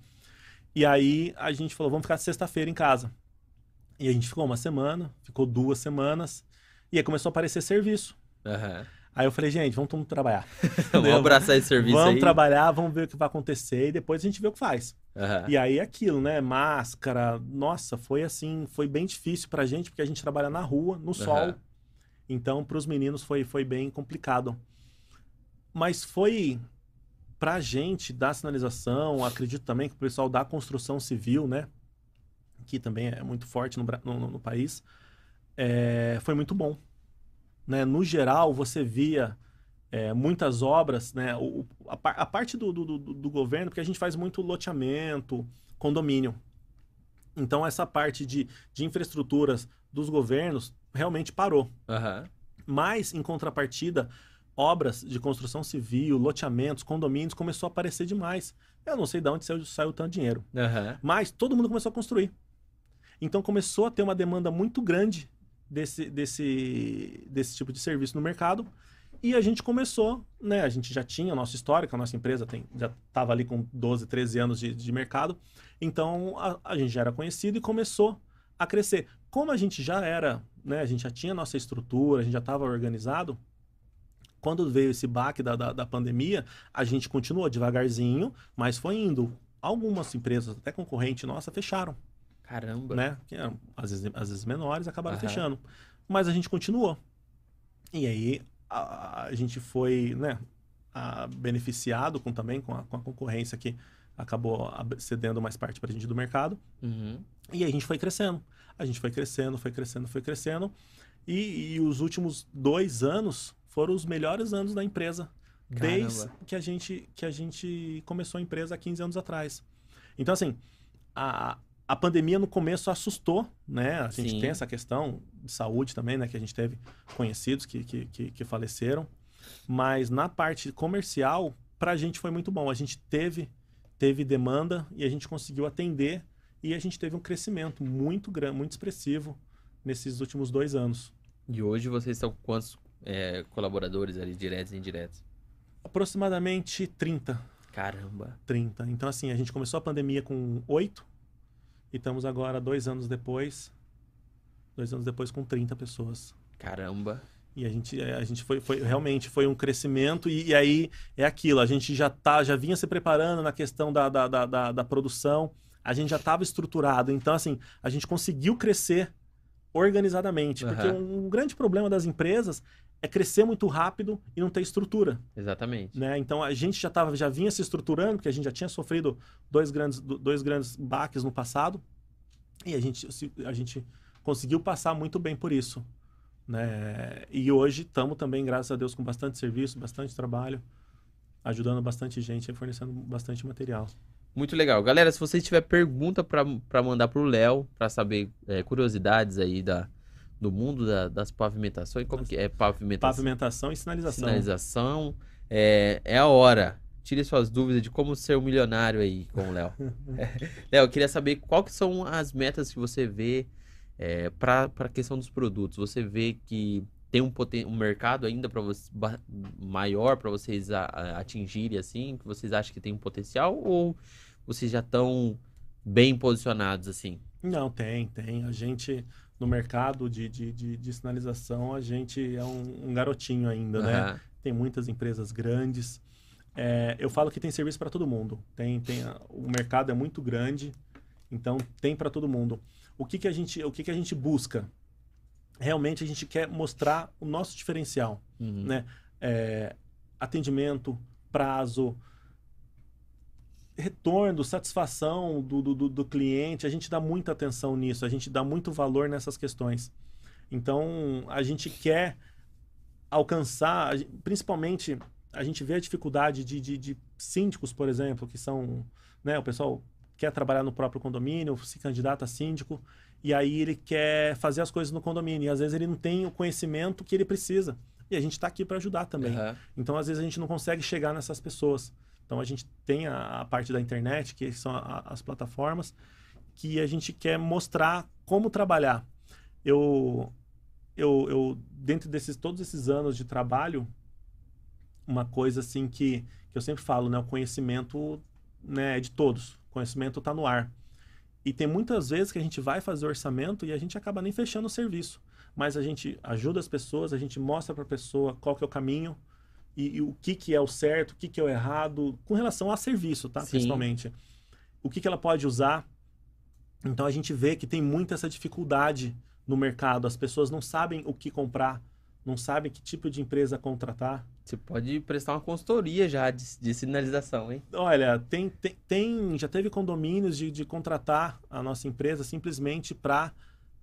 E aí a gente falou, vamos ficar sexta-feira em casa. E a gente ficou uma semana, ficou duas semanas, e aí começou a aparecer serviço. Aham. Aí eu falei, gente, vamos todo mundo trabalhar. Vamos abraçar esse serviço vamos aí. trabalhar, vamos ver o que vai acontecer e depois a gente vê o que faz. Aham. E aí é aquilo, né? Máscara, nossa, foi assim, foi bem difícil pra gente, porque a gente trabalha na rua, no sol. Aham. Então, pros meninos foi, foi bem complicado. Mas foi pra gente da sinalização, acredito também que o pessoal da construção civil, né? Que também é muito forte no- no- no país, é, foi muito bom. Né? No geral, você via é, muitas obras, né? O, a, a parte do, do, do- governo, porque a gente faz muito loteamento, condomínio. Então, essa parte de, de infraestruturas dos governos realmente parou. Aham. Mas, em contrapartida, obras de construção civil, loteamentos, condomínios começou a aparecer demais. Eu não sei de onde saiu, saiu tanto dinheiro. Aham. Mas todo mundo começou a construir. Então começou a ter uma demanda muito grande desse, desse, desse tipo de serviço no mercado. E a gente começou, né? A gente já tinha nossa histórico, a nossa empresa tem, já estava ali com 12, 13 anos de, de mercado. Então a, a, gente já era conhecido e começou a crescer. Como a gente já era, né? A gente já tinha nossa estrutura, a gente já estava organizado. Quando veio esse baque da, da, da pandemia, a gente continuou devagarzinho, mas foi indo. Algumas empresas, até concorrente nossa, fecharam. Caramba. Né? Que eram, às, vezes, às vezes menores, acabaram uhum. fechando. Mas a gente continuou. E aí a, a gente foi né, a, beneficiado com, também com a, com a, concorrência que acabou cedendo mais parte para a gente do mercado. Uhum. E aí a gente foi crescendo. A gente foi crescendo, foi crescendo, foi crescendo. E, e os últimos dois anos foram os melhores anos da empresa. Caramba. Desde que a, gente, que a gente começou a empresa há 15 anos atrás. Então, assim, a, a pandemia no começo assustou, né? A gente Sim. tem essa questão de saúde também, né? Que a gente teve conhecidos que, que, que, que faleceram. Mas na parte comercial, para a gente foi muito bom. A gente teve, teve demanda e a gente conseguiu atender e a gente teve um crescimento muito grande, muito expressivo nesses últimos dois anos. E hoje vocês estão com quantos é, colaboradores ali, diretos e indiretos? Aproximadamente 30. Caramba. 30. Então, assim, a gente começou a pandemia com oito e estamos agora, dois anos depois, dois anos depois com 30 pessoas. Caramba. E a gente, a gente foi, foi realmente foi um crescimento e, e, aí é aquilo, a gente já tá, já vinha se preparando na questão da, da, da, da, da produção, a gente já estava estruturado, então assim, a gente conseguiu crescer organizadamente, uhum. porque um, grande problema das empresas é crescer muito rápido e não ter estrutura. Exatamente. Né? Então a gente já, tava, já vinha se estruturando, porque a gente já tinha sofrido dois grandes, dois grandes baques no passado, e a gente, a gente conseguiu passar muito bem por isso. Né? E hoje estamos também, graças a Deus, com bastante serviço, bastante trabalho, ajudando bastante gente e fornecendo bastante material. Muito legal. Galera, se vocês tiver pergunta para mandar para o Léo, para saber é, curiosidades aí da, do mundo da, das pavimentações. Como que é pavimentação? Pavimentação e sinalização. Sinalização. É, é a hora. Tire suas dúvidas de como ser um milionário aí com o Léo. Léo, eu queria saber que são as metas que você vê é, para a questão dos produtos. Você vê que tem um, um mercado ainda para você maior para vocês a, a atingirem assim, que vocês acham que tem um potencial ou vocês já estão bem posicionados assim? Não, tem, tem. A gente no mercado de, de, de, de sinalização, a gente é um, um garotinho ainda, uhum. né? Tem muitas empresas grandes. É, eu falo que tem serviço para todo mundo. Tem, tem o mercado é muito grande, então tem para todo mundo. O que, que a gente, o que, que a gente busca? Realmente a gente quer mostrar o nosso diferencial, uhum. né? É, atendimento, prazo, retorno, satisfação do, do, do, cliente, a gente dá muita atenção nisso, a gente dá muito valor nessas questões. Então, a gente quer alcançar, principalmente, a gente vê a dificuldade de, de, de síndicos, por exemplo, que são, né, o pessoal quer trabalhar no próprio condomínio, se candidata a síndico, e aí ele quer fazer as coisas no condomínio, e às vezes ele não tem o conhecimento que ele precisa. E a gente está aqui para ajudar também. Uhum. Então, às vezes, a gente não consegue chegar nessas pessoas. Então a gente tem a, a parte da internet, que são a, as plataformas, que a gente quer mostrar como trabalhar. Eu, eu, eu dentro desses todos esses anos de trabalho, uma coisa assim que, que eu sempre falo, né, o conhecimento né, é de todos. O conhecimento está no ar. E tem muitas vezes que a gente vai fazer orçamento e a gente acaba nem fechando o serviço. Mas a gente ajuda as pessoas, a gente mostra para a pessoa qual que é o caminho, e, e, o que, que é o certo, o que, que é o errado, com relação a serviço, tá? Sim. Principalmente. O que, que ela pode usar. Então a gente vê que tem muita essa dificuldade no mercado. As pessoas não sabem o que comprar, não sabem que tipo de empresa contratar. Você pode prestar uma consultoria já de, de sinalização, hein? Olha, tem, tem, tem já teve condomínios de, de contratar a nossa empresa simplesmente para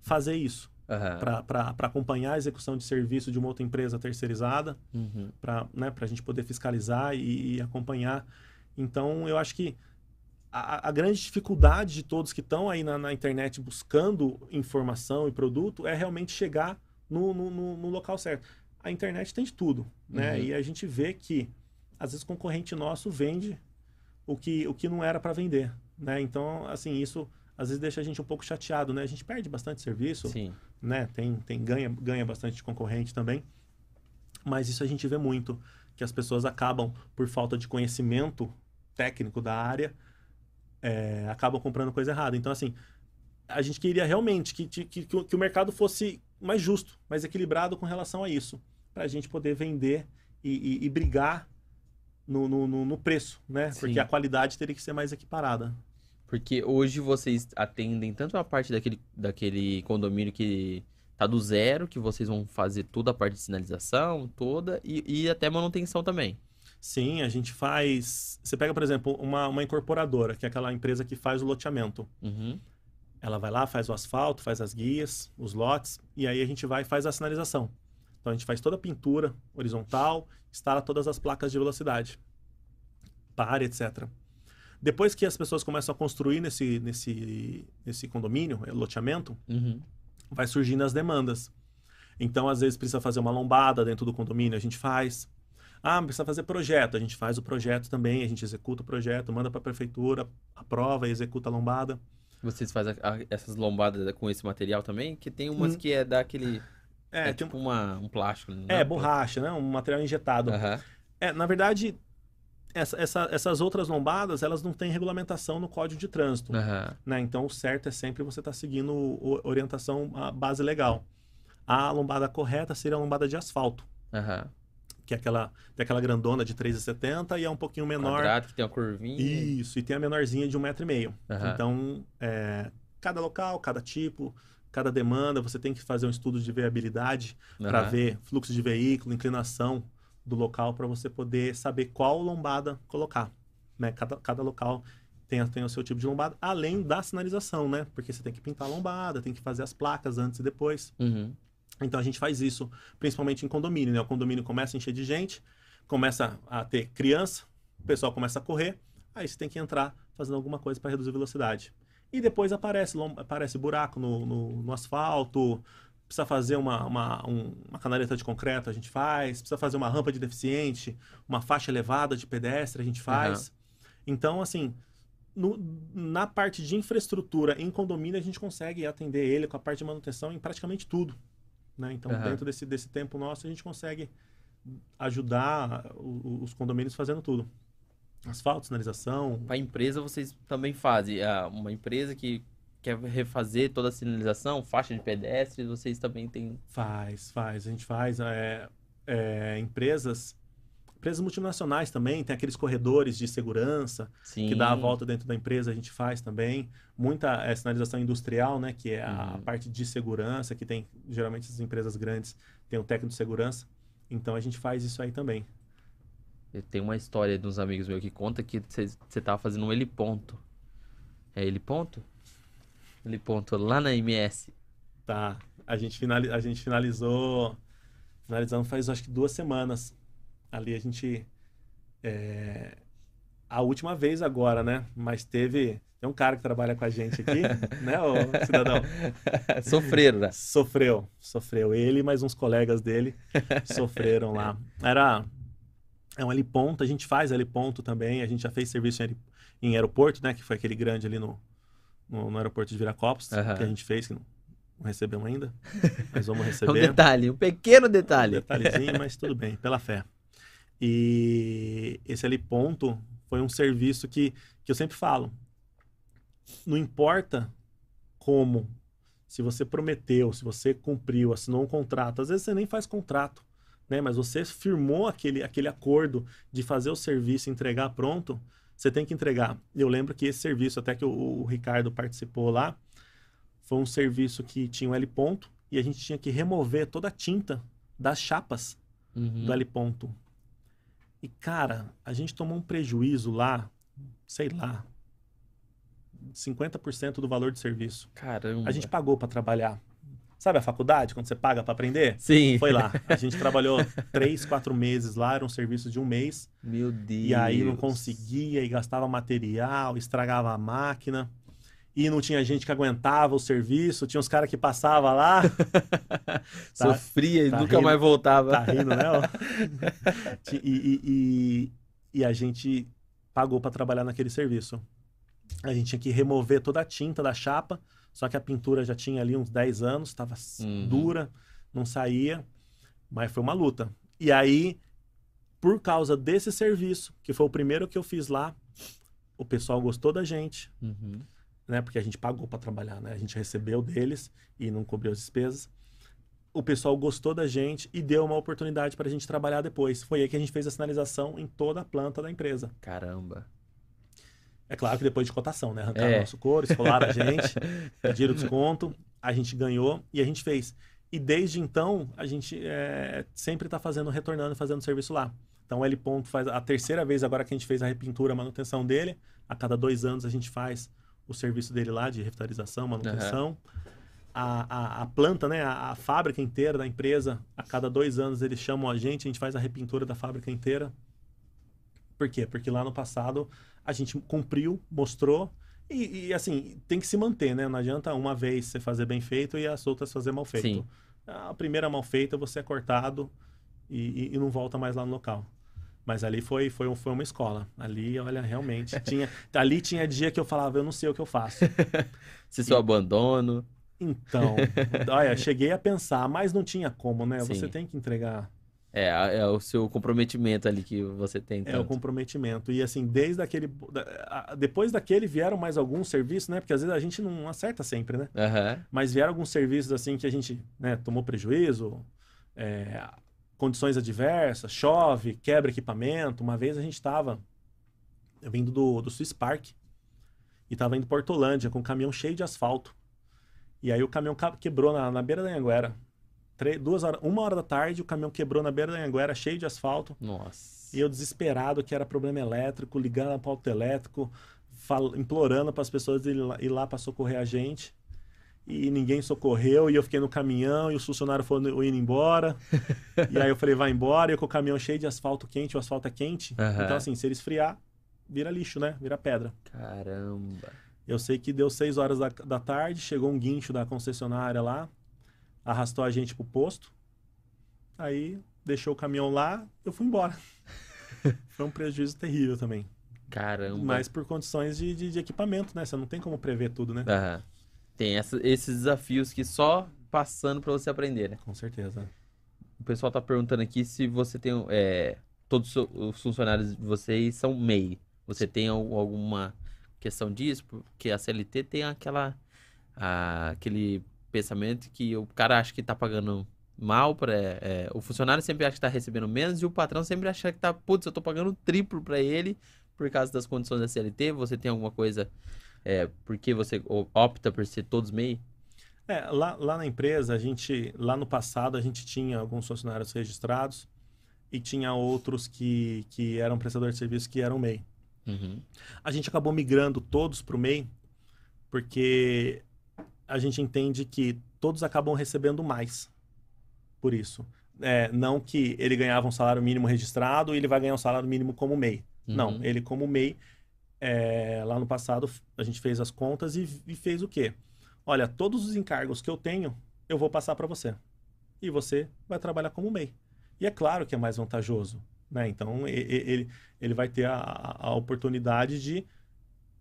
fazer isso uhum. para acompanhar a execução de serviço de uma outra empresa terceirizada, uhum. para né, a gente poder fiscalizar e, e, acompanhar. Então, eu acho que a, a grande dificuldade de todos que estão aí na, na, internet buscando informação e produto é realmente chegar no, no, no, no local certo. A internet tem de tudo, né? Uhum. E a gente vê que, às vezes, concorrente nosso vende o que, o que não era para vender, né? Então, assim, isso às vezes deixa a gente um pouco chateado, né? A gente perde bastante serviço, Sim. Né? Tem, tem ganha, ganha bastante concorrente também. Mas isso a gente vê muito, que as pessoas acabam, por falta de conhecimento técnico da área, é, acabam comprando coisa errada. Então, assim, a gente queria realmente que, que, que, o mercado fosse mais justo, mais equilibrado com relação a isso, para a gente poder vender e, e, e brigar no, no, no, preço, né? Sim. Porque a qualidade teria que ser mais equiparada. Porque hoje vocês atendem tanto a parte daquele, daquele condomínio que tá do zero, que vocês vão fazer toda a parte de sinalização toda e, e até manutenção também. Sim, a gente faz. Você pega, por exemplo, uma, uma incorporadora, que é aquela empresa que faz o loteamento. Uhum. Ela vai lá, faz o asfalto, faz as guias, os lotes, e aí a gente vai e faz a sinalização. Então a gente faz toda a pintura horizontal, instala todas as placas de velocidade, pare, etc. Depois que as pessoas começam a construir nesse, nesse, nesse condomínio, é, loteamento, uhum. vai surgindo as demandas. Então, às vezes, precisa fazer uma lombada dentro do condomínio, a gente faz. Ah, precisa fazer projeto, a gente faz o projeto também, a gente executa o projeto, manda para a prefeitura, aprova e executa a lombada. Vocês fazem a, a, essas lombadas com esse material também? Que tem umas hum. que é daquele... É, é tipo uma, um plástico. É, é, borracha, né? Um material injetado. Uhum. É, na verdade, essa, essa, essas outras lombadas, elas não têm regulamentação no Código de Trânsito. Uhum. Né? Então, o certo é sempre você estar tá seguindo orientação, a base legal. A lombada correta seria a lombada de asfalto. Uhum. Que é aquela, tem aquela grandona de 3,70 e é um pouquinho menor. Quadrado, que tem uma curvinha. Isso, e tem a menorzinha de 1,5m. Uhum. Então, é, cada local, cada tipo, cada demanda, você tem que fazer um estudo de viabilidade para ver fluxo de veículo, inclinação do local para você poder saber qual lombada colocar. Né? Cada, cada local tem, tem o seu tipo de lombada, além da sinalização, né? Porque você tem que pintar a lombada, tem que fazer as placas antes e depois. Uhum. Então a gente faz isso, principalmente em condomínio, né? O condomínio começa a encher de gente, começa a ter criança, o pessoal começa a correr, aí você tem que entrar fazendo alguma coisa para reduzir a velocidade. E depois aparece, aparece buraco no, no, no asfalto, precisa fazer uma, uma, um, uma canaleta de concreto, a gente faz. Precisa fazer uma rampa de deficiente, uma faixa elevada de pedestre, a gente faz. Uhum. Então, assim, no, na parte de infraestrutura em condomínio, a gente consegue atender ele com a parte de manutenção em praticamente tudo. Né? Então, uhum. dentro desse, desse tempo nosso, a gente consegue ajudar os condomínios fazendo tudo. Asfalto, sinalização. Para a empresa, vocês também fazem. É, uma empresa que quer refazer toda a sinalização, faixa de pedestres, vocês também têm... Faz, faz. A gente faz. É, é, empresas, empresas multinacionais também, tem aqueles corredores de segurança Sim. que dá a volta dentro da empresa, a gente faz também. Muita é, sinalização industrial, né, que é a uhum. parte de segurança, que tem, geralmente, as empresas grandes têm um técnico de segurança. Então, a gente faz isso aí também. Tem uma história de uns amigos meus que conta que você estava fazendo um heliponto. É heliponto? Ele ponto lá na MS. Tá. A gente, finali a gente finalizou. Finalizamos faz acho que duas semanas. Ali a gente. É, a última vez agora, né? Mas teve. Tem um cara que trabalha com a gente aqui, né, ô cidadão? Sofreram, né? Sofreu, sofreu. Ele e mais uns colegas dele sofreram lá. Era. É um heliponto, a gente faz heliponto também, a gente já fez serviço em aeroporto, né? Que foi aquele grande ali no, no, no aeroporto de Viracopos, uhum. que a gente fez, que não, não recebemos ainda, mas vamos receber. um detalhe, um pequeno detalhe. Um detalhezinho, mas tudo bem, pela fé. E esse ali ponto foi um serviço que, que eu sempre falo. Não importa como, se você prometeu, se você cumpriu, assinou um contrato, às vezes você nem faz contrato, né? Mas você firmou aquele, aquele acordo de fazer o serviço, entregar pronto, você tem que entregar. Eu lembro que esse serviço, até que o, o Ricardo participou lá, foi um serviço que tinha um L ponto e a gente tinha que remover toda a tinta das chapas uhum. do L ponto. E, cara, a gente tomou um prejuízo lá, sei lá, 50% do valor do serviço. Caramba. A gente pagou para trabalhar. Sabe a faculdade, quando você paga para aprender? Sim. Foi lá. A gente trabalhou três, quatro meses lá, era um serviço de um mês. Meu Deus. E aí não conseguia e gastava material, estragava a máquina. E não tinha gente que aguentava o serviço, tinha uns caras que passavam lá. tá, Sofria e tá nunca rindo, mais voltava. Tá rindo, né? e, e, e, e a gente pagou para trabalhar naquele serviço. A gente tinha que remover toda a tinta da chapa só que a pintura já tinha ali uns 10 anos, estava uhum. dura, não saía, mas foi uma luta. E aí, por causa desse serviço, que foi o primeiro que eu fiz lá, o pessoal gostou da gente, Uhum. né? Porque a gente pagou para trabalhar, né? A gente recebeu deles e não cobriu as despesas. O pessoal gostou da gente e deu uma oportunidade para a gente trabalhar depois. Foi aí que a gente fez a sinalização em toda a planta da empresa. Caramba. É claro que depois de cotação, né? Arrancaram É. nosso couro, escolaram a gente, pediram desconto, a gente ganhou e a gente fez. E desde então, a gente é, sempre está fazendo, retornando e fazendo serviço lá. Então, o L Ponto faz a terceira vez agora que a gente fez a repintura, a manutenção dele. A cada dois anos a gente faz o serviço dele lá de revitalização, manutenção. A, a, a planta, né, a, a fábrica inteira da empresa, a cada dois anos eles chamam a gente, a gente faz a repintura da fábrica inteira. Por quê? Porque lá no passado a gente cumpriu, mostrou e, e, assim, tem que se manter, né? Não adianta uma vez você fazer bem feito e as outras fazer mal feito. Sim. A primeira mal feita, você é cortado e, e- e não volta mais lá no local. Mas ali foi, foi, um- foi uma escola. Ali, olha, realmente tinha. Ali tinha dia que eu falava, eu não sei o que eu faço. Se seu abandono. Então, olha, cheguei a pensar, mas não tinha como, né? Você Sim. tem que entregar. É, é o seu comprometimento ali que você tem. É o tanto. comprometimento. E assim, desde aquele. Depois daquele vieram mais alguns serviços, né? Porque às vezes a gente não acerta sempre, né? Aham. Mas vieram alguns serviços assim que a gente né, tomou prejuízo, é, condições adversas, chove, quebra equipamento. Uma vez a gente estava vindo do, do Swiss Park e estava indo para Hortolândia com um caminhão cheio de asfalto. E aí o caminhão ca- quebrou na, na beira da Anhanguera. Tre- duas horas, uma hora da tarde, o caminhão quebrou na beira da Anhanguera, cheio de asfalto. Nossa. E eu desesperado que era problema elétrico, ligando para o auto elétrico, fal- implorando para as pessoas ir lá, ir lá para socorrer a gente. E ninguém socorreu, e eu fiquei no caminhão, e os funcionários foram indo embora. e aí eu falei, vai embora, e eu com o caminhão cheio de asfalto quente, o asfalto é quente. Aham. Então, assim, se ele esfriar, vira lixo, né? Vira pedra. Caramba. Eu sei que deu 6 horas da, da tarde, chegou um guincho da concessionária lá, arrastou a gente pro posto. Aí deixou o caminhão lá, eu fui embora. Foi um prejuízo terrível também. Caramba. Mas por condições de, de, de equipamento, né? Você não tem como prever tudo, né? Aham. Tem essa- esses desafios que só passando pra você aprender, né? Com certeza. O pessoal tá perguntando aqui se você tem. É, todos os funcionários de vocês são MEI. Você tem al- alguma questão disso? Porque a CLT tem aquela. a- aquele pensamento que o cara acha que tá pagando mal para o funcionário sempre acha que tá recebendo menos e o patrão sempre acha que tá, putz, eu tô pagando triplo para ele por causa das condições da CLT. Você tem alguma coisa é, porque você opta por ser todos MEI? É, lá, lá na empresa, a gente, lá no passado, a gente tinha alguns funcionários registrados e tinha outros que, que eram prestadores de serviço que eram MEI. Uhum. A gente acabou migrando todos para o MEI porque a gente entende que todos acabam recebendo mais por isso. É, não que ele ganhava um salário mínimo registrado e ele vai ganhar um salário mínimo como MEI. Não, Uhum. ele como MEI, é, lá no passado a gente fez as contas e, e fez o quê? Olha, todos os encargos que eu tenho, eu vou passar para você. E você vai trabalhar como MEI. E é claro que é mais vantajoso. Né? Então, ele, ele vai ter a a oportunidade de.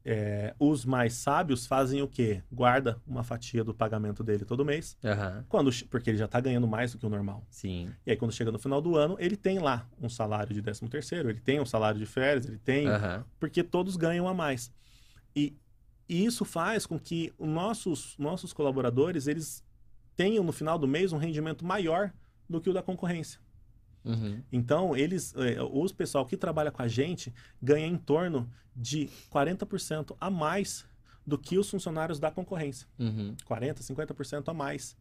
É, os mais sábios fazem o quê? Guarda uma fatia do pagamento dele todo mês, Aham. quando, porque ele já está ganhando mais do que o normal. Sim. E aí, quando chega no final do ano, ele tem lá um salário de 13 terceiro, ele tem um salário de férias, ele tem Aham. porque todos ganham a mais. E, e isso faz com que os nossos, nossos colaboradores eles tenham no final do mês um rendimento maior do que o da concorrência. Uhum. Então, eles, eh, os pessoal que trabalha com a gente ganha em torno de 40% a mais do que os funcionários da concorrência. Uhum. 40, 50% a mais.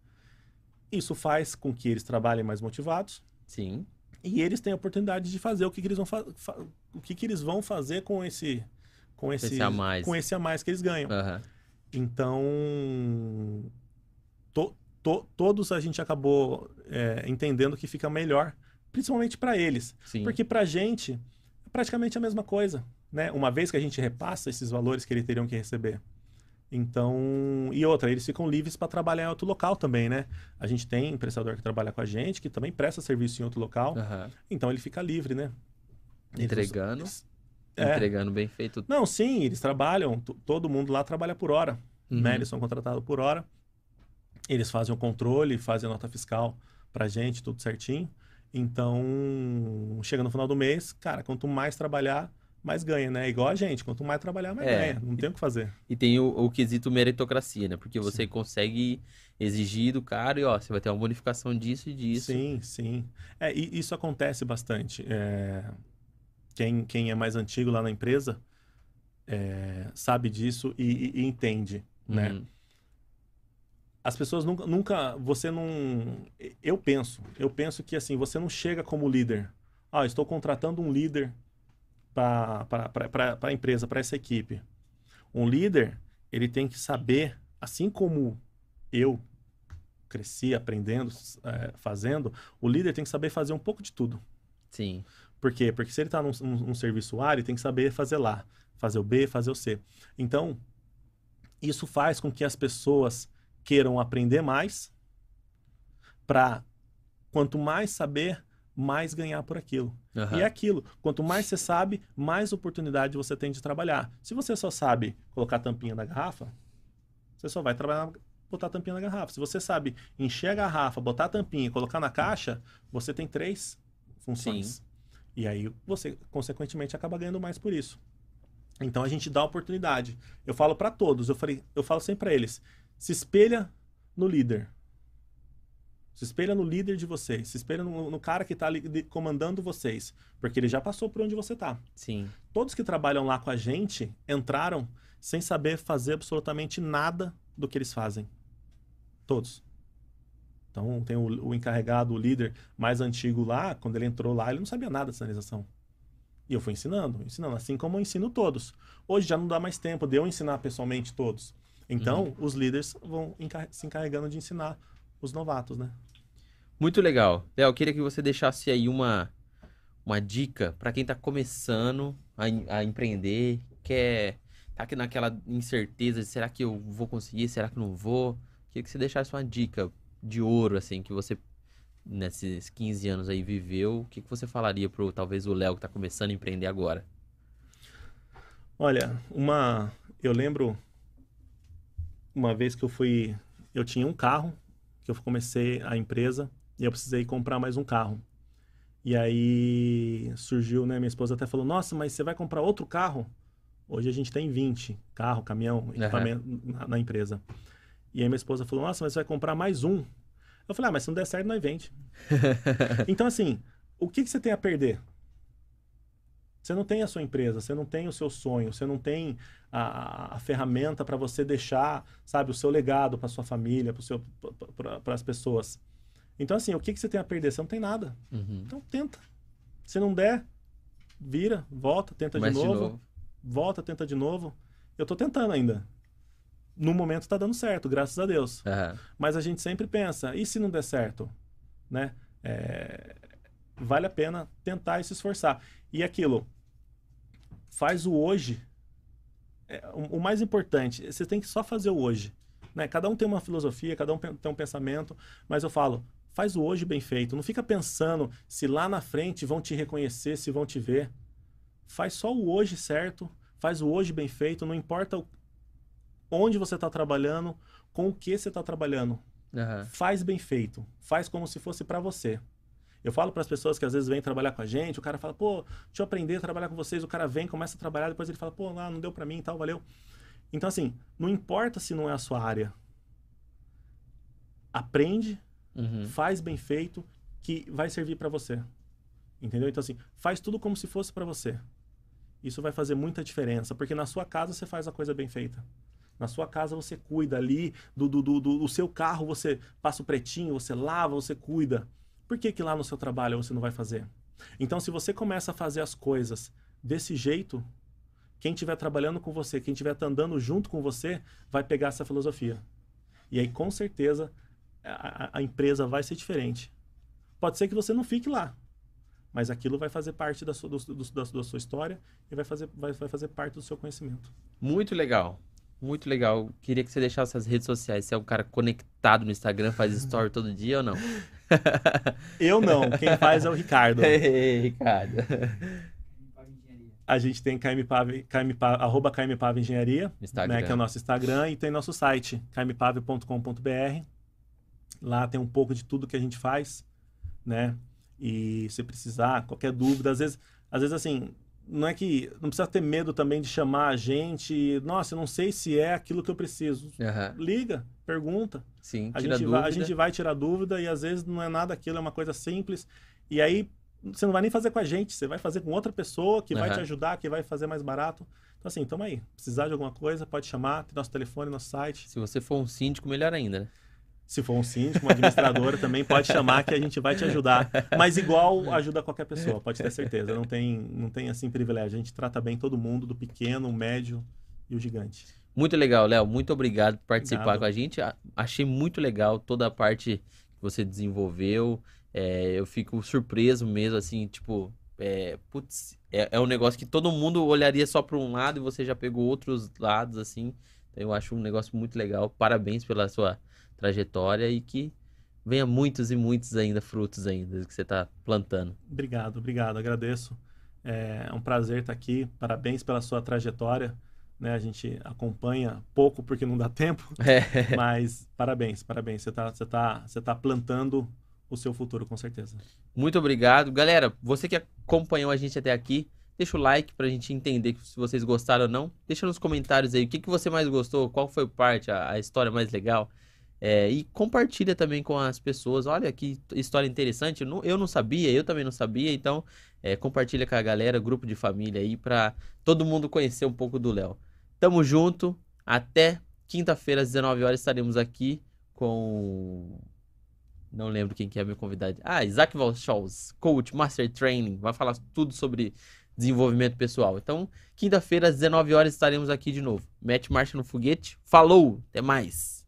Isso faz com que eles trabalhem mais motivados, Sim. e eles têm a oportunidade de fazer o que, que eles vão o que, que eles vão fazer com esse com esse, Esse a mais. com esse a mais que eles ganham. Aham. Então to- to- todos a gente acabou é, entendendo que fica melhor, principalmente para eles, Sim. porque para a gente é praticamente a mesma coisa, né? Uma vez que a gente repassa esses valores que eles teriam que receber. Então, e outra, eles ficam livres para trabalhar em outro local também, né? A gente tem prestador que trabalha com a gente, que também presta serviço em outro local. Aham. Então ele fica livre, né? Eles- Entregando. É. Entregando bem feito. Não, sim, eles trabalham, todo mundo lá trabalha por hora, Uhum. né? Eles são contratados por hora. Eles fazem o controle, fazem a nota fiscal pra gente, tudo certinho. Então, chega no final do mês, cara, quanto mais trabalhar, mais ganha, né? Igual a gente, quanto mais trabalhar, mais É. ganha. Não tem o que fazer. E tem o, o quesito meritocracia, né? Porque você consegue exigir do cara e, ó, você vai ter uma bonificação disso e disso. Sim, sim. É, e isso acontece bastante. É, quem, quem é mais antigo lá na empresa é, sabe disso e, e- e entende, né? As pessoas nunca, nunca, você não, eu penso, eu penso que assim, você não chega como líder. Ah, estou contratando um líder para a empresa, para essa equipe. Um líder, ele tem que saber, assim como eu cresci aprendendo, é, fazendo, o líder tem que saber fazer um pouco de tudo. Sim. Por quê? Porque se ele está num, num- num serviço A, ele tem que saber fazer lá, fazer o B, fazer o C. Então, isso faz com que as pessoas queiram aprender mais para quanto mais saber, mais ganhar por aquilo. Aham. E é aquilo, quanto mais você sabe, mais oportunidade você tem de trabalhar. Se você só sabe colocar a tampinha na garrafa, você só vai trabalhar botar a tampinha na garrafa. Se você sabe encher a garrafa, botar a tampinha e colocar na caixa, você tem três funções. E aí você, consequentemente, acaba ganhando mais por isso. Então a gente dá oportunidade. Eu falo para todos, eu, falei, eu falo sempre para eles: se espelha no líder. Se espelha no líder de vocês. Se espelha no, no cara que está comandando vocês. Porque ele já passou por onde você está. Sim. Todos que trabalham lá com a gente entraram sem saber fazer absolutamente nada do que eles fazem. Todos. Então, tem o, o encarregado, o líder mais antigo lá, quando ele entrou lá, ele não sabia nada de sinalização. E eu fui ensinando, ensinando, assim como eu ensino todos. Hoje já não dá mais tempo de eu ensinar pessoalmente todos. Então, os líderes vão encar- se encarregando de ensinar os novatos, né? Muito legal. Léo, eu queria que você deixasse aí uma, uma dica para quem tá começando a, a empreender, quer tá aqui naquela incerteza de será que eu vou conseguir, será que não vou? Queria que você deixasse uma dica de ouro, assim, que você, nesses 15 anos aí, viveu. O que, que você falaria pro, talvez, o Léo que tá começando a empreender agora? Olha, uma. Eu lembro uma vez que eu fui. Eu tinha um carro, que eu comecei a empresa, e eu precisei comprar mais um carro. E aí surgiu, né? Minha esposa até falou: Nossa, mas você vai comprar outro carro? Hoje a gente tem 20 carro, caminhão, equipamento na, na empresa. E aí minha esposa falou: Nossa, mas você vai comprar mais um? Eu falei: Ah, mas se não der certo, nós vende. então, assim, o que, que você tem a perder? Você não tem a sua empresa, você não tem o seu sonho, você não tem a, a- ferramenta para você deixar, sabe, o seu legado para sua família, para as pessoas. Então, assim, o que, que você tem a perder? Você não tem nada. Uhum. Então, tenta. Se não der, vira, volta, tenta de Mas novo, volta, tenta de novo. Eu tô tentando ainda. No momento tá dando certo, graças a Deus. Aham. Mas a gente sempre pensa, e se não der certo? Né? É, vale a pena tentar e se esforçar. E aquilo, faz o hoje. É, o, o mais importante, você tem que só fazer o hoje. Né? Cada um tem uma filosofia, cada um tem um pensamento, mas eu falo, faz o hoje bem feito. Não fica pensando se lá na frente vão te reconhecer, se vão te ver. Faz só o hoje certo, faz o hoje bem feito, não importa o- onde você está trabalhando, com o que você está trabalhando Aham. faz bem feito, faz como se fosse para você. Eu falo para as pessoas que às vezes vêm trabalhar com a gente, o cara fala, pô, deixa eu aprender a trabalhar com vocês, o cara vem, começa a trabalhar, depois ele fala, pô, lá, não deu para mim e tal, valeu. Então, assim, não importa se não é a sua área, aprende, Uhum. faz bem feito, que vai servir para você. Entendeu? Então, assim, faz tudo como se fosse para você. Isso vai fazer muita diferença, porque na sua casa você faz a coisa bem feita. Na sua casa você cuida ali do, do, do, do- do seu carro, você passa o pretinho, você lava, você cuida. Por que, que lá no seu trabalho você não vai fazer? Então, se você começa a fazer as coisas desse jeito, quem estiver trabalhando com você, quem estiver andando junto com você, vai pegar essa filosofia. E aí, com certeza, a, a- empresa vai ser diferente. Pode ser que você não fique lá, mas aquilo vai fazer parte da sua, do- do- da, da sua história e vai fazer, vai, vai fazer parte do seu conhecimento. Muito legal. Muito legal. Queria que você deixasse as redes sociais. Você é um cara conectado no Instagram, faz story todo dia ou não? Eu não, quem faz é o Ricardo. Ei, Ricardo. A gente tem KMPAV, KMPAV, arroba Engenharia, né, que é o nosso Instagram, e tem nosso site, kmpave.com.br. Lá tem um pouco de tudo que a gente faz, né? E se precisar, qualquer dúvida, às vezes, às vezes assim, não é que não precisa ter medo também de chamar a gente. Nossa, eu não sei se é aquilo que eu preciso. Uhum. Liga, pergunta. Sim, a gente, vai, a gente vai tirar dúvida e às vezes não é nada aquilo, é uma coisa simples. E aí você não vai nem fazer com a gente, você vai fazer com outra pessoa que vai Uhum. te ajudar, que vai fazer mais barato. Então, assim, tamo aí. Precisar de alguma coisa, pode chamar, tem nosso telefone, nosso site. Se você for um síndico, melhor ainda, né? Se for um síndico, uma administradora, também pode chamar que a gente vai te ajudar. Mas igual ajuda qualquer pessoa, pode ter certeza. Não tem, não tem assim privilégio. A gente trata bem todo mundo, do pequeno, o médio e o gigante. Muito legal, Léo. Muito obrigado por participar Obrigado. com a gente. Achei muito legal toda a parte que você desenvolveu. É, eu fico surpreso mesmo, assim, tipo, é, putz, é, é um negócio que todo mundo olharia só para um lado e você já pegou outros lados, assim. Então eu acho um negócio muito legal. Parabéns pela sua trajetória e que venha muitos e muitos ainda frutos ainda que você está plantando. Obrigado, obrigado, agradeço. É um prazer estar aqui. Parabéns pela sua trajetória. Né? A gente acompanha pouco porque não dá tempo, É. mas parabéns, parabéns. Você está você tá, você tá plantando o seu futuro, com certeza. Muito obrigado. Galera, você que acompanhou a gente até aqui, deixa o like pra gente entender se vocês gostaram ou não. Deixa nos comentários aí o que, que você mais gostou, qual foi parte, a, a história mais legal. É, e compartilha também com as pessoas. Olha que história interessante. Eu não, sabia, eu também não sabia. Então, é, compartilha com a galera, grupo de família aí, pra todo mundo conhecer um pouco do Léo. Tamo junto. Até quinta-feira, às 19 horas, estaremos aqui com. Não lembro quem que é meu convidado. Ah, Isaac Valshaus, coach, master training. Vai falar tudo sobre desenvolvimento pessoal. Então, quinta-feira, às 19 horas, estaremos aqui de novo. Mete marcha no foguete. Falou! Até mais!